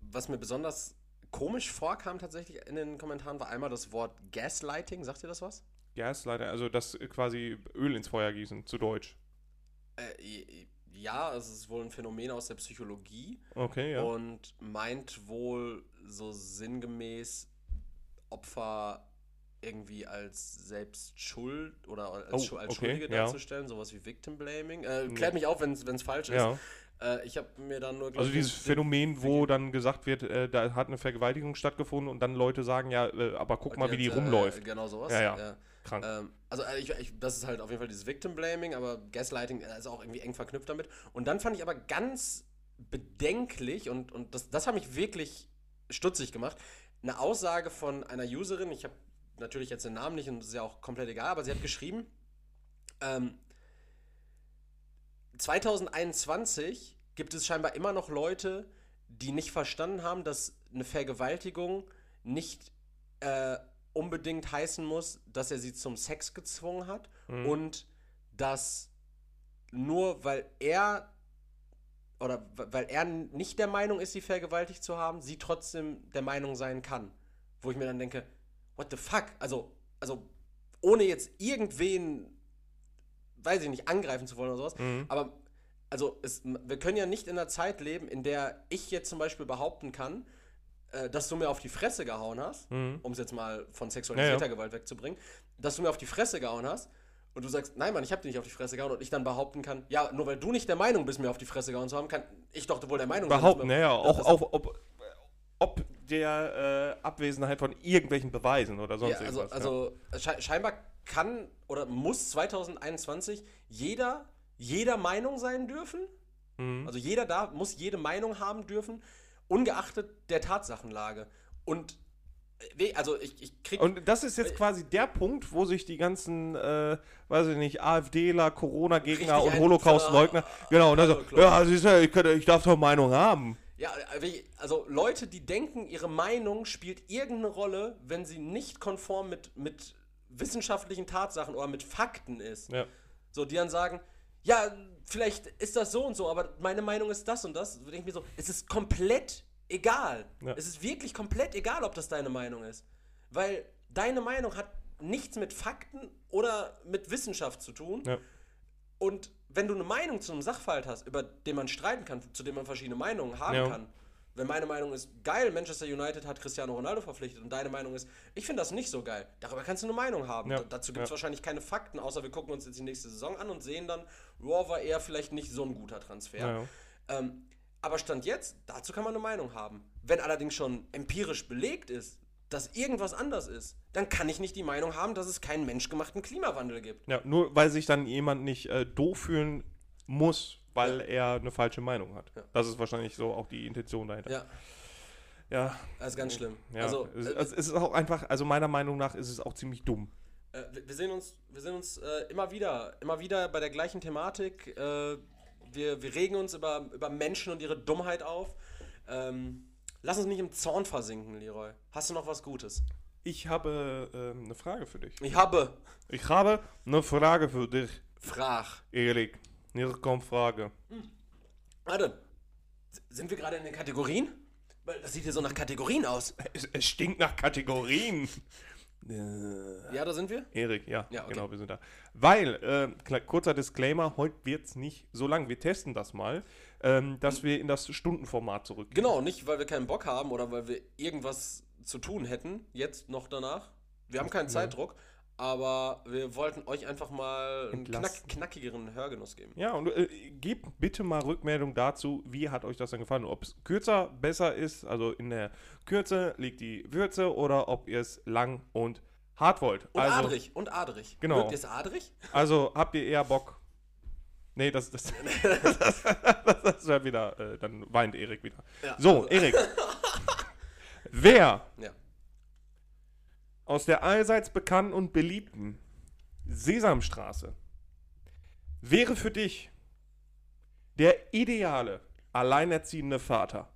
was mir besonders komisch vorkam tatsächlich in den Kommentaren, war einmal das Wort Gaslighting. Sagt ihr das was? Gaslighter, also das quasi Öl ins Feuer gießen, zu Deutsch. Äh, ja, es ist wohl ein Phänomen aus der Psychologie Okay, ja. und meint wohl so sinngemäß Opfer irgendwie als selbst schuld oder als, Oh, Schu- als okay, Schuldige ja. darzustellen, sowas wie Victim Blaming. Äh, klärt mich auf, wenn es falsch ist. ja. Äh, ich habe mir dann nur Also dieses Phänomen, wo dann gesagt wird, äh, da hat eine Vergewaltigung stattgefunden und dann Leute sagen, ja, äh, aber guck mal, wie die rumläuft. Äh, genau sowas. Ja, ja. Krank. Ähm, Also äh, ich, ich, das ist halt auf jeden Fall dieses Victim Blaming, aber Gaslighting äh, ist auch irgendwie eng verknüpft damit. Und dann fand ich aber ganz bedenklich und, und das, das hat mich wirklich stutzig gemacht. Eine Aussage von einer Userin, ich habe natürlich jetzt den Namen nicht und das ist ja auch komplett egal, aber sie hat geschrieben, ähm, 2021 gibt es scheinbar immer noch Leute, die nicht verstanden haben, dass eine Vergewaltigung nicht äh, unbedingt heißen muss, dass er sie zum Sex gezwungen hat Mhm. und dass nur weil er oder weil er nicht der Meinung ist, sie vergewaltigt zu haben, sie trotzdem der Meinung sein kann. Wo ich mir dann denke, what the fuck? Also, also ohne jetzt irgendwen, weiß ich nicht, angreifen zu wollen oder sowas, Mhm. aber also es, wir können ja nicht in einer Zeit leben, in der ich jetzt zum Beispiel behaupten kann, äh, dass du mir auf die Fresse gehauen hast, Mhm. um es jetzt mal von sexualisierter Ja, ja. Gewalt wegzubringen, dass du mir auf die Fresse gehauen hast und du sagst, nein, Mann, ich habe dir nicht auf die Fresse gehauen und ich dann behaupten kann, ja, nur weil du nicht der Meinung bist, mir auf die Fresse gehauen zu haben, kann ich doch wohl der Meinung Behaupten, dass ja, mir- ja. Auch, auch ob, ob der äh, Abwesenheit von irgendwelchen Beweisen oder sonst Ja, also, irgendwas. also schei- scheinbar kann oder muss 2021 jeder jeder Meinung sein dürfen. ja. Mhm. Also jeder da muss jede Meinung haben dürfen, ungeachtet der Tatsachenlage. Und äh, also ich, ich krieg Und das ist jetzt quasi der Punkt, wo sich die ganzen, äh, weiß ich nicht, AfDler, Corona-Gegner und Holocaust-Leugner, genau, und also ja, du, ich, ich darf doch Meinung haben. Ja, wie- also Leute, die denken, ihre Meinung spielt irgendeine Rolle, wenn sie nicht konform mit, mit wissenschaftlichen Tatsachen oder mit Fakten ist. Ja. So, die dann sagen, ja, vielleicht ist das so und so, aber meine Meinung ist das und das. Da denke ich mir so, es ist komplett egal. Ja. Es ist wirklich komplett egal, ob das deine Meinung ist. Weil deine Meinung hat nichts mit Fakten oder mit Wissenschaft zu tun. Ja. Und wenn du eine Meinung zu einem Sachverhalt hast, über den man streiten kann, zu dem man verschiedene Meinungen haben Ja. kann, wenn meine Meinung ist, geil, Manchester United hat Cristiano Ronaldo verpflichtet und deine Meinung ist, ich finde das nicht so geil, darüber kannst du eine Meinung haben. Ja. Dazu gibt es Ja. wahrscheinlich keine Fakten, außer wir gucken uns jetzt die nächste Saison an und sehen dann, wow, war er vielleicht nicht so ein guter Transfer. Ja. Ähm, aber Stand jetzt, dazu kann man eine Meinung haben. Wenn allerdings schon empirisch belegt ist, dass irgendwas anders ist, dann kann ich nicht die Meinung haben, dass es keinen menschgemachten Klimawandel gibt. ja, nur weil sich dann jemand nicht äh, doof fühlen muss, weil er eine falsche Meinung hat. Ja. Das ist wahrscheinlich so auch die Intention dahinter. Ja, Ja, das ist ganz schlimm. ja. Also, es, äh, es ist auch einfach, also meiner Meinung nach ist es auch ziemlich dumm. Äh, wir- wir sehen uns, wir sehen uns äh, immer wieder, immer wieder bei der gleichen Thematik. Äh, wir, wir regen uns über, über Menschen und ihre Dummheit auf. Ähm, lass uns nicht im Zorn versinken, Leroy. Hast du noch was Gutes? Ich habe ähm, eine Frage für dich. Ich habe Ich habe eine Frage für dich, Frag. Erik. Hier kommt Frage. Warte, s- sind wir gerade in den Kategorien? Weil Das sieht hier so nach Kategorien aus. Es, es stinkt nach Kategorien. Äh, Ja, da sind wir? Erik, ja, Ja, okay. genau, wir sind da. Weil, äh, kurzer Disclaimer, heute wird es nicht so lang. Wir testen das mal, ähm, dass wir in das Stundenformat zurückgehen. Genau, nicht weil wir keinen Bock haben oder weil wir irgendwas zu tun hätten, jetzt noch danach. Wir haben keinen Zeitdruck, aber wir wollten euch einfach mal einen knack, knackigeren Hörgenuss geben. Ja, und äh, gebt bitte mal Rückmeldung dazu, wie hat euch das denn gefallen? Ob es kürzer besser ist, also in der Kürze liegt die Würze, oder ob ihr es lang und hart wollt. Und also, adrig, und adrig. Genau. Mögt ihr es adrig? Also habt ihr eher Bock? Nee, das, das, das, das wäre wieder, äh, dann weint Erik wieder. Ja, So, also- Erik. Wer Ja. Aus der allseits bekannten und beliebten Sesamstraße wäre für dich der ideale alleinerziehende Vater?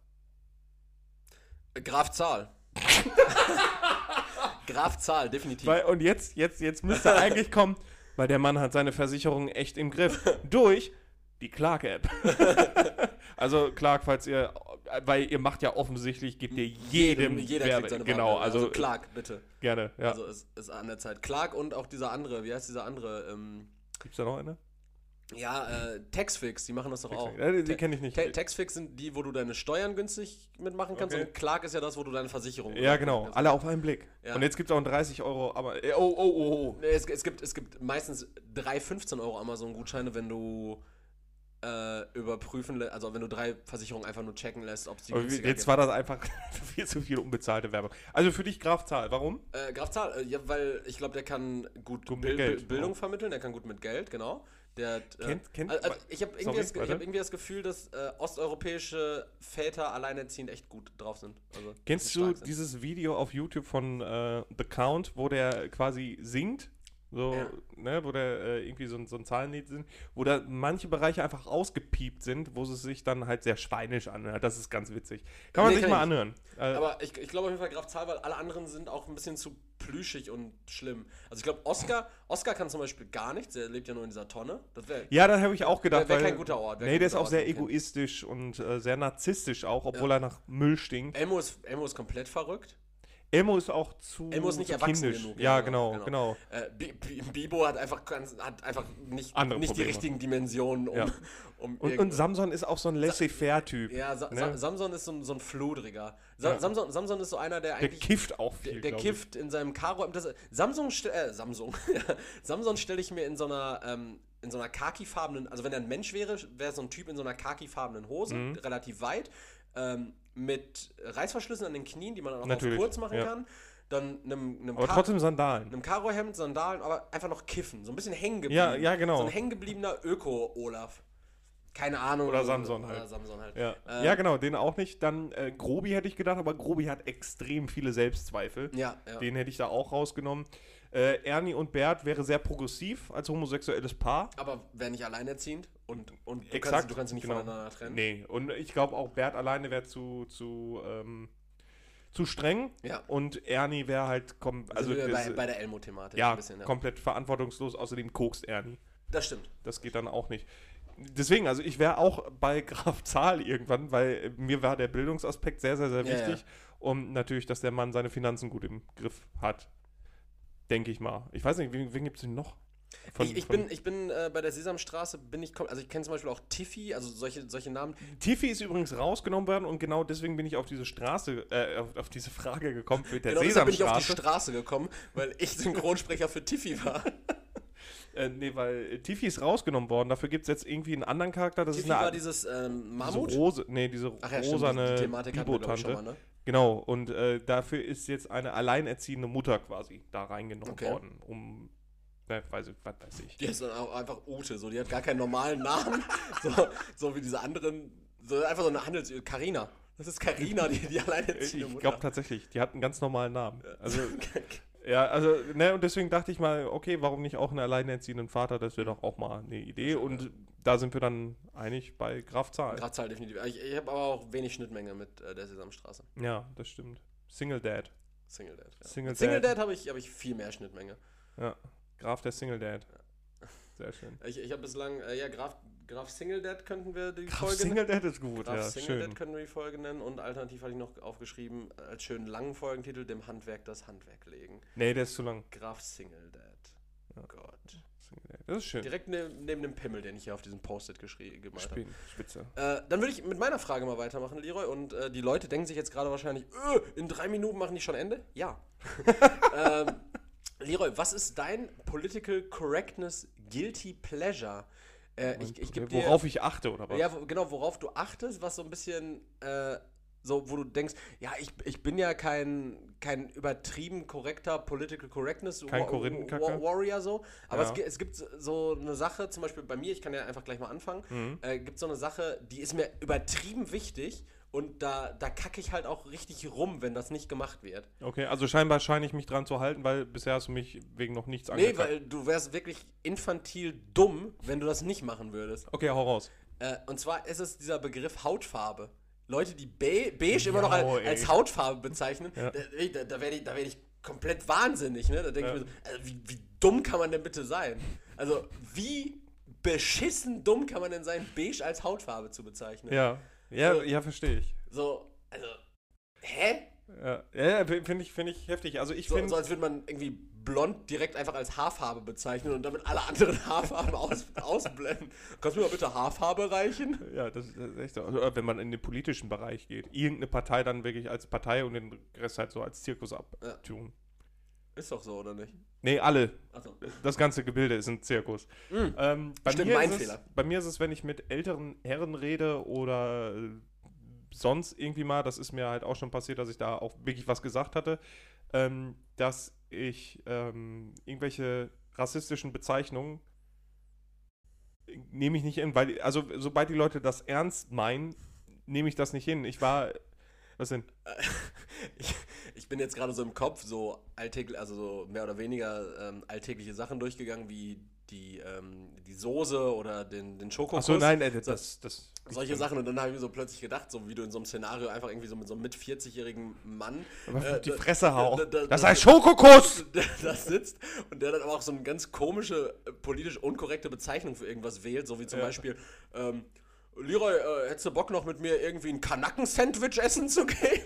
Graf Zahl. Graf Zahl, definitiv. Weil, und jetzt, jetzt, jetzt müsste eigentlich kommen, weil der Mann hat seine Versicherung echt im Griff. Durch die Clark-App. also Clark, falls ihr, weil ihr macht ja offensichtlich, gebt ihr jedem jeder Werbe- seine Genau, Warnmeldung. also, Clark, bitte. gerne. Ja. Also es ist an der Zeit. Clark und auch dieser andere, wie heißt dieser andere? Ähm, Gibt's da noch eine? ja, äh, Taxfix, die machen das doch auch. Ja, die die kenne ich nicht. Ta Taxfix sind die, wo du deine Steuern günstig mitmachen kannst Okay. und Clark ist ja das, wo du deine Versicherung Ja, genau. Alle auf einen Blick. Ja. Und jetzt gibt es auch einen 30 Euro, aber. äh, Oh, oh, oh, oh. Es, es, gibt, es gibt meistens drei 15 Euro Amazon-Gutscheine, wenn du äh, überprüfen lässt, also wenn du drei Versicherungen einfach nur checken lässt, ob günstiger Jetzt gibt. war das einfach viel zu viel unbezahlte Werbung. Also für dich Graf Zahl, warum? Äh, Graf Zahl, äh, ja, weil ich glaube, der kann gut, Gut Bil Geld, Bil- Bildung ja. vermitteln, der kann gut mit Geld, genau. Der hat, äh, Kennt- kennt- also, also ich habe irgendwie, das ich hab irgendwie das Gefühl, dass äh, osteuropäische Väter alleinerziehend echt gut drauf sind. Also, Kennst sie du sind. dieses Video auf YouTube von äh, The Count, wo der quasi singt? So, Ja. ne, wo der äh, irgendwie so, ein- so ein Zahlenlied sind, wo da manche Bereiche einfach ausgepiept sind, wo es sich dann halt sehr schweinisch anhört. Das ist ganz witzig. Kann man Nee, sich kann mal ich anhören. Äh, Aber ich, ich glaube auf jeden Fall Graf Zahl, weil alle anderen sind auch ein bisschen zu plüschig und schlimm. Also ich glaube, Oscar, Oscar kann zum Beispiel gar nichts, der lebt ja nur in dieser Tonne. Das wäre ja, da habe ich auch gedacht. wär, wär kein guter Ort. wär Nee, der ist auch Ort sehr egoistisch und äh, sehr narzisstisch auch, obwohl er nach Müll stinkt. Elmo ist, Elmo ist komplett verrückt. Elmo ist auch zu, Elmo ist nicht erwachsen kindisch. genug, Ja, genau, genau, genau. Äh, Bi- Bi- Bibo hat einfach, ganz, hat einfach nicht, Andere nicht die richtigen Dimensionen, um, Ja. um Und, und Samson ist auch so ein laissez-faire-Typ. Ja, Sa ne? Sa Samson ist so ein, so ein Flodriger. Sa Ja. Samson, Samson ist so einer, der Der eigentlich. kifft auch viel, der, der kifft in seinem Karo. Das, Samsung, äh, Samsung. Samson stelle ich mir in so einer, ähm, in so einer khakifarbenen, also wenn er ein Mensch wäre, wäre so ein Typ in so einer khakifarbenen Hose, Mhm. relativ weit, ähm, mit Reißverschlüssen an den Knien, die man dann auch Natürlich, kurz machen ja. kann. Dann einem, einem, Aber Ka- trotzdem Sandalen. einem Karohemd, Sandalen, aber einfach noch kiffen. So ein bisschen hängen geblieben. Ja, ja, genau. So ein hängengebliebener Öko-Olaf. Keine Ahnung. Oder Samson Oder halt. Samson halt. Ja. Äh, ja, genau, den auch nicht. Dann äh, Grobi hätte ich gedacht, aber Grobi hat extrem viele Selbstzweifel. Ja, ja. Den hätte ich da auch rausgenommen. Äh, Ernie und Bert wäre sehr progressiv als homosexuelles Paar. Aber wäre nicht alleinerziehend und, und du, Exakt, kannst, du kannst sie nicht genau. voneinander trennen. Nee, und ich glaube auch Bert alleine wäre zu, zu, ähm, zu streng. Ja. Und Ernie wäre halt, kom Also also bei, bei der Elmo-Thematik ja, ein bisschen. Ja. komplett verantwortungslos. Außerdem kokst Ernie. Das stimmt. Das geht dann auch nicht. Deswegen, also ich wäre auch bei Graf Zahl irgendwann, weil mir war der Bildungsaspekt sehr, sehr, sehr Ja, wichtig. Und natürlich, dass der Mann seine Finanzen gut im Griff hat. Denke ich mal. Ich weiß nicht, wen, wen gibt es denn noch? Von- ich, ich von- bin, ich bin äh, bei der Sesamstraße, bin ich, also ich kenne zum Beispiel auch Tiffy, also solche, solche Namen. Tiffy ist übrigens rausgenommen worden und genau deswegen bin ich auf diese Straße, äh, auf, auf diese Frage gekommen für der Genau deshalb bin ich auf die Sesamstraße. Straße gekommen, weil ich Synchronsprecher für Tiffy war. Äh, nee, weil Tiffy ist rausgenommen worden. Dafür gibt es jetzt irgendwie einen anderen Charakter. Das Tiffy ist eine war dieses ähm, diese Mammut. Rose, nee, diese Ach ja, stimmt, rosane die Thematik Bibo-Tante. mal, ne? Genau, und äh, dafür ist jetzt eine alleinerziehende Mutter quasi da reingenommen Okay. worden, um, ne, weiß ich, was weiß ich. Die ist dann auch einfach Ute, so, die hat gar keinen normalen Namen, so, so wie diese anderen, so einfach so eine Handels... Carina. Das ist Carina, die, die Ich, alleinerziehende ich glaube tatsächlich, die hat einen ganz normalen Namen. Also, ja, also, ne, und deswegen dachte ich mal, okay, warum nicht auch einen alleinerziehenden Vater, das wäre doch auch mal eine Idee. Und da sind wir dann einig bei Graf Zahl. Grazzahl definitiv. Ich, ich habe aber auch wenig Schnittmenge mit äh, der Sesamstraße. Ja, das stimmt. Single Dad. Single Dad. Ja. Single Single Dad. Dad habe ich, hab ich viel mehr Schnittmenge. Ja, Graf der Single Dad. Sehr schön. Ich, ich habe bislang, äh, ja, Graf, Graf Single Dad könnten wir die Graf Folge Single Dad ist gut, Graf ja, Single schön. Dad können wir die Folge nennen und alternativ hatte ich noch aufgeschrieben, äh, als schönen langen Folgentitel, dem Handwerk das Handwerk legen. Nee, der ist zu lang. Graf Single Dad. Ja. Gott. Das ist schön. Direkt ne, neben dem Pimmel, den ich hier auf diesem Post-it geschrieben gemalt habe. Spitze. Äh, dann würde ich mit meiner Frage mal weitermachen, Leroy. Und äh, die Leute denken sich jetzt gerade wahrscheinlich, äh, in drei Minuten machen die schon Ende? Ja. ähm, Leroy, was ist dein Political Correctness Guilty Pleasure? Äh, ich ich dir. Worauf ich achte, oder was? ja, genau, worauf du achtest, was so ein bisschen. Äh, so, wo du denkst, ja, ich, ich bin ja kein, kein übertrieben korrekter Political Correctness Kein Wa- Korinthenkacke? Wa- Warrior so. Aber Ja. es, es gibt so eine Sache, zum Beispiel bei mir, ich kann ja einfach gleich mal anfangen, Mhm. äh, gibt so eine Sache, die ist mir übertrieben wichtig und da, da kacke ich halt auch richtig rum, wenn das nicht gemacht wird. Okay, also scheinbar scheine ich mich dran zu halten, weil bisher hast du mich wegen noch nichts Nee, angekackt. weil du wärst wirklich infantil dumm, wenn du das nicht machen würdest. Okay, hau raus. Äh, und zwar ist es dieser Begriff Hautfarbe. Leute, die be beige immer noch als, ey. als Hautfarbe bezeichnen, Ja. da, da, da werde ich, da werd ich komplett wahnsinnig. Ne? Da denke Ja. ich mir so, also wie, wie dumm kann man denn bitte sein? Also, wie beschissen dumm kann man denn sein, beige als Hautfarbe zu bezeichnen? Ja, ja, So. ja, verstehe ich. So, also, hä? Ja, ja finde ich, find ich heftig. Also ich So, finde, so als würde man irgendwie blond direkt einfach als Haarfarbe bezeichnen und damit alle anderen Haarfarben aus, ausblenden. Kannst du mir mal bitte Haarfarbe reichen? ja, das, das ist echt so. Oder wenn man in den politischen Bereich geht, irgendeine Partei dann wirklich als Partei und den Rest halt so als Zirkus abtun. Ist doch so, oder nicht? Nee, alle. Achso. Das ganze Gebilde ist ein Zirkus. Ähm, bei, Stimmt, mir mein ist es, Fehler. bei mir ist es, wenn ich mit älteren Herren rede oder äh, sonst irgendwie mal, das ist mir halt auch schon passiert, dass ich da auch wirklich was gesagt hatte, ähm, dass ich ähm, irgendwelche rassistischen Bezeichnungen nehme ich nicht hin, weil, also sobald die Leute das ernst meinen, nehme ich das nicht hin. Ich war, was denn? Ich, ich bin jetzt gerade so im Kopf so alltäglich, also so mehr oder weniger ähm, alltägliche Sachen durchgegangen, wie die, ähm, die Soße oder den, den Schokokuss. Achso, nein, äh, das, das, Solche Sachen und dann habe ich mir so plötzlich gedacht, so wie du in so einem Szenario einfach irgendwie so mit so einem mit 40-jährigen Mann äh, die Fresse hau. da- da- Das da- heißt Schokokuss! der da sitzt und der dann aber auch so eine ganz komische, äh, politisch unkorrekte Bezeichnung für irgendwas wählt, so wie zum Ja. Beispiel, ähm, Leroy, äh, hättest du Bock noch mit mir irgendwie ein Kanaken-Sandwich essen zu gehen?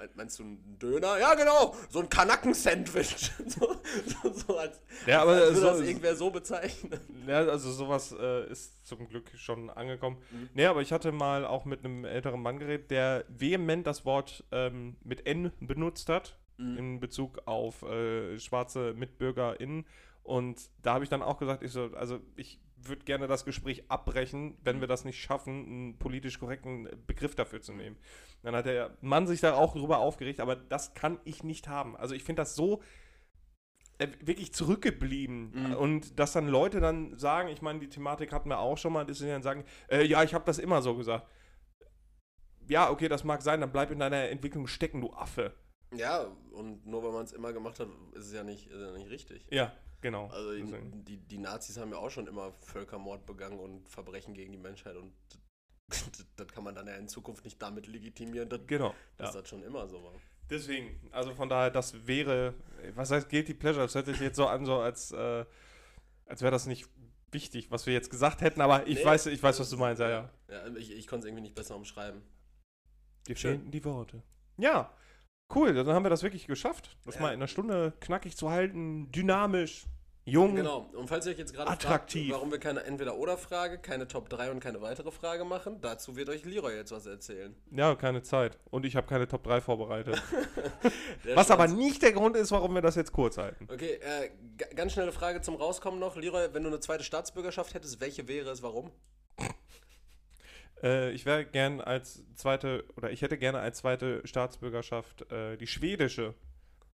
Mein- Meinst du einen Döner? Ja, genau, so ein Kanaken-Sandwich. so, so, so als, Ja, aber als würde so- das irgendwer so bezeichnen. Ja, also sowas äh, ist zum Glück schon angekommen. Mhm. Nee, aber ich hatte mal auch mit einem älteren Mann geredet, der vehement das Wort ähm, mit N benutzt hat Mhm. in Bezug auf äh, schwarze MitbürgerInnen. Und da habe ich dann auch gesagt, ich so, also ich würde gerne das Gespräch abbrechen, wenn wir das nicht schaffen, einen politisch korrekten Begriff dafür zu nehmen. Dann hat der Mann sich da auch drüber aufgeregt, aber das kann ich nicht haben. Also ich finde das so äh, wirklich zurückgeblieben. Mhm. Und dass dann Leute dann sagen, ich meine, die Thematik hatten wir auch schon mal, dass sie dann sagen, äh, ja, ich habe das immer so gesagt. Ja, okay, das mag sein, dann bleib in deiner Entwicklung stecken, du Affe. Ja, und nur weil man es immer gemacht hat, ist es ja nicht, ist ja nicht richtig. Ja, genau. Also die, die, die Nazis haben ja auch schon immer Völkermord begangen und Verbrechen gegen die Menschheit und das, kann man dann ja in Zukunft nicht damit legitimieren, dass, Genau. dass Ja. das schon immer so war. Deswegen, also von daher, das wäre, was heißt Guilty Pleasure? Das hört sich jetzt so an, so als, äh, als wäre das nicht wichtig, was wir jetzt gesagt hätten, aber ich Nee, weiß, ich weiß, was du meinst, ja, ja. Ja, ich, ich konnte es irgendwie nicht besser umschreiben. Dir Schön. die Worte. Ja, cool, dann haben wir das wirklich geschafft. Das Ja. mal in einer Stunde knackig zu halten, dynamisch, jung. Genau. Und falls ihr euch jetzt gerade fragt, warum wir keine Entweder-Oder-Frage, keine Top 3 und keine weitere Frage machen, dazu wird euch Leroy jetzt was erzählen. Ja, keine Zeit. Und ich habe keine Top 3 vorbereitet. Was aber nicht der Grund ist, warum wir das jetzt kurz halten. Okay, äh, ganz schnelle Frage zum Rauskommen noch. Leroy, wenn du eine zweite Staatsbürgerschaft hättest, welche wäre es, warum? Äh, ich wäre gern als zweite, oder ich hätte gerne als zweite Staatsbürgerschaft äh, die schwedische.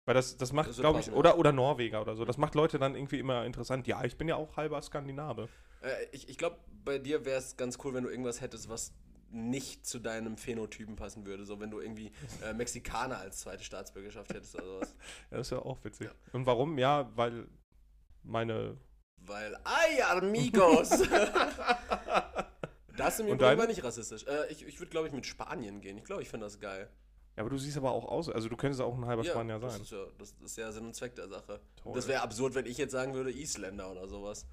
Weil das, das macht, wird glaube ich, oder, oder Norweger oder so. Das macht Leute dann irgendwie immer interessant. Ja, ich bin ja auch halber Skandinave. Äh, ich ich glaube, bei dir wäre es ganz cool, wenn du irgendwas hättest, was nicht zu deinem Phänotypen passen würde. So, wenn du irgendwie äh, Mexikaner als zweite Staatsbürgerschaft hättest oder sowas. Ja, das ist ja auch witzig. Und warum? Ja, weil meine. Weil, ay, amigos! das ist im Übrigen aber nicht rassistisch. Äh, ich ich würde, glaube ich, mit Spanien gehen. Ich glaube, ich finde das geil. Ja, aber du siehst aber auch aus. Also, du könntest auch ein halber Spanier das sein. ist, ja, das ist ja Sinn und Zweck der Sache. Toll. Das wäre absurd, wenn ich jetzt sagen würde, Isländer oder sowas.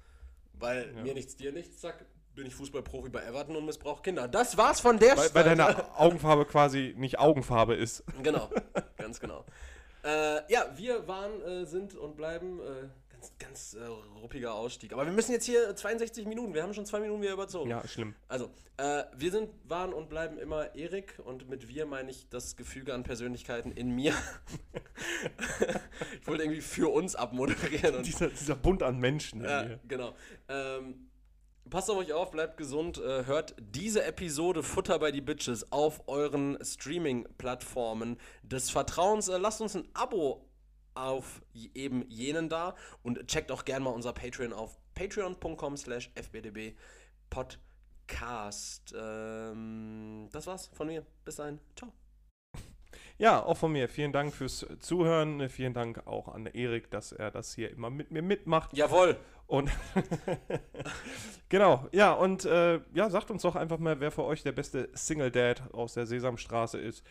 Weil Ja. mir nichts, dir nichts, zack, bin ich Fußballprofi bei Everton und missbrauche Kinder. Das war's von der Weil, weil deine Augenfarbe quasi nicht Augenfarbe ist. Genau, ganz genau. Äh, ja, wir waren, äh, sind und bleiben äh, ganz, ganz äh, ruppiger Ausstieg. Aber wir müssen jetzt hier 62 Minuten, wir haben schon zwei Minuten wieder überzogen. Ja, schlimm. Also, äh, wir sind, waren und bleiben immer Erik und mit wir meine ich das Gefüge an Persönlichkeiten in mir. ich wollte irgendwie für uns abmoderieren und Dieser, dieser Bund an Menschen. ja, hier. genau. Ähm, passt auf euch auf, bleibt gesund, äh, hört diese Episode Futter bei die Bitches auf euren Streaming-Plattformen des Vertrauens. Äh, lasst uns ein Abo auf eben jenen da und checkt auch gerne mal unser Patreon auf patreon.com slash fbdb podcast. Ähm, das war's von mir. Bis dahin. Ciao. Ja, auch von mir. Vielen Dank fürs Zuhören. Vielen Dank auch an Erik, dass er das hier immer mit mir mitmacht. Jawohl. Und genau, ja, und äh, ja, sagt uns doch einfach mal, wer für euch der beste Single Dad aus der Sesamstraße ist.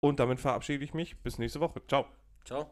Und damit verabschiede ich mich. Bis nächste Woche. Ciao. Ciao.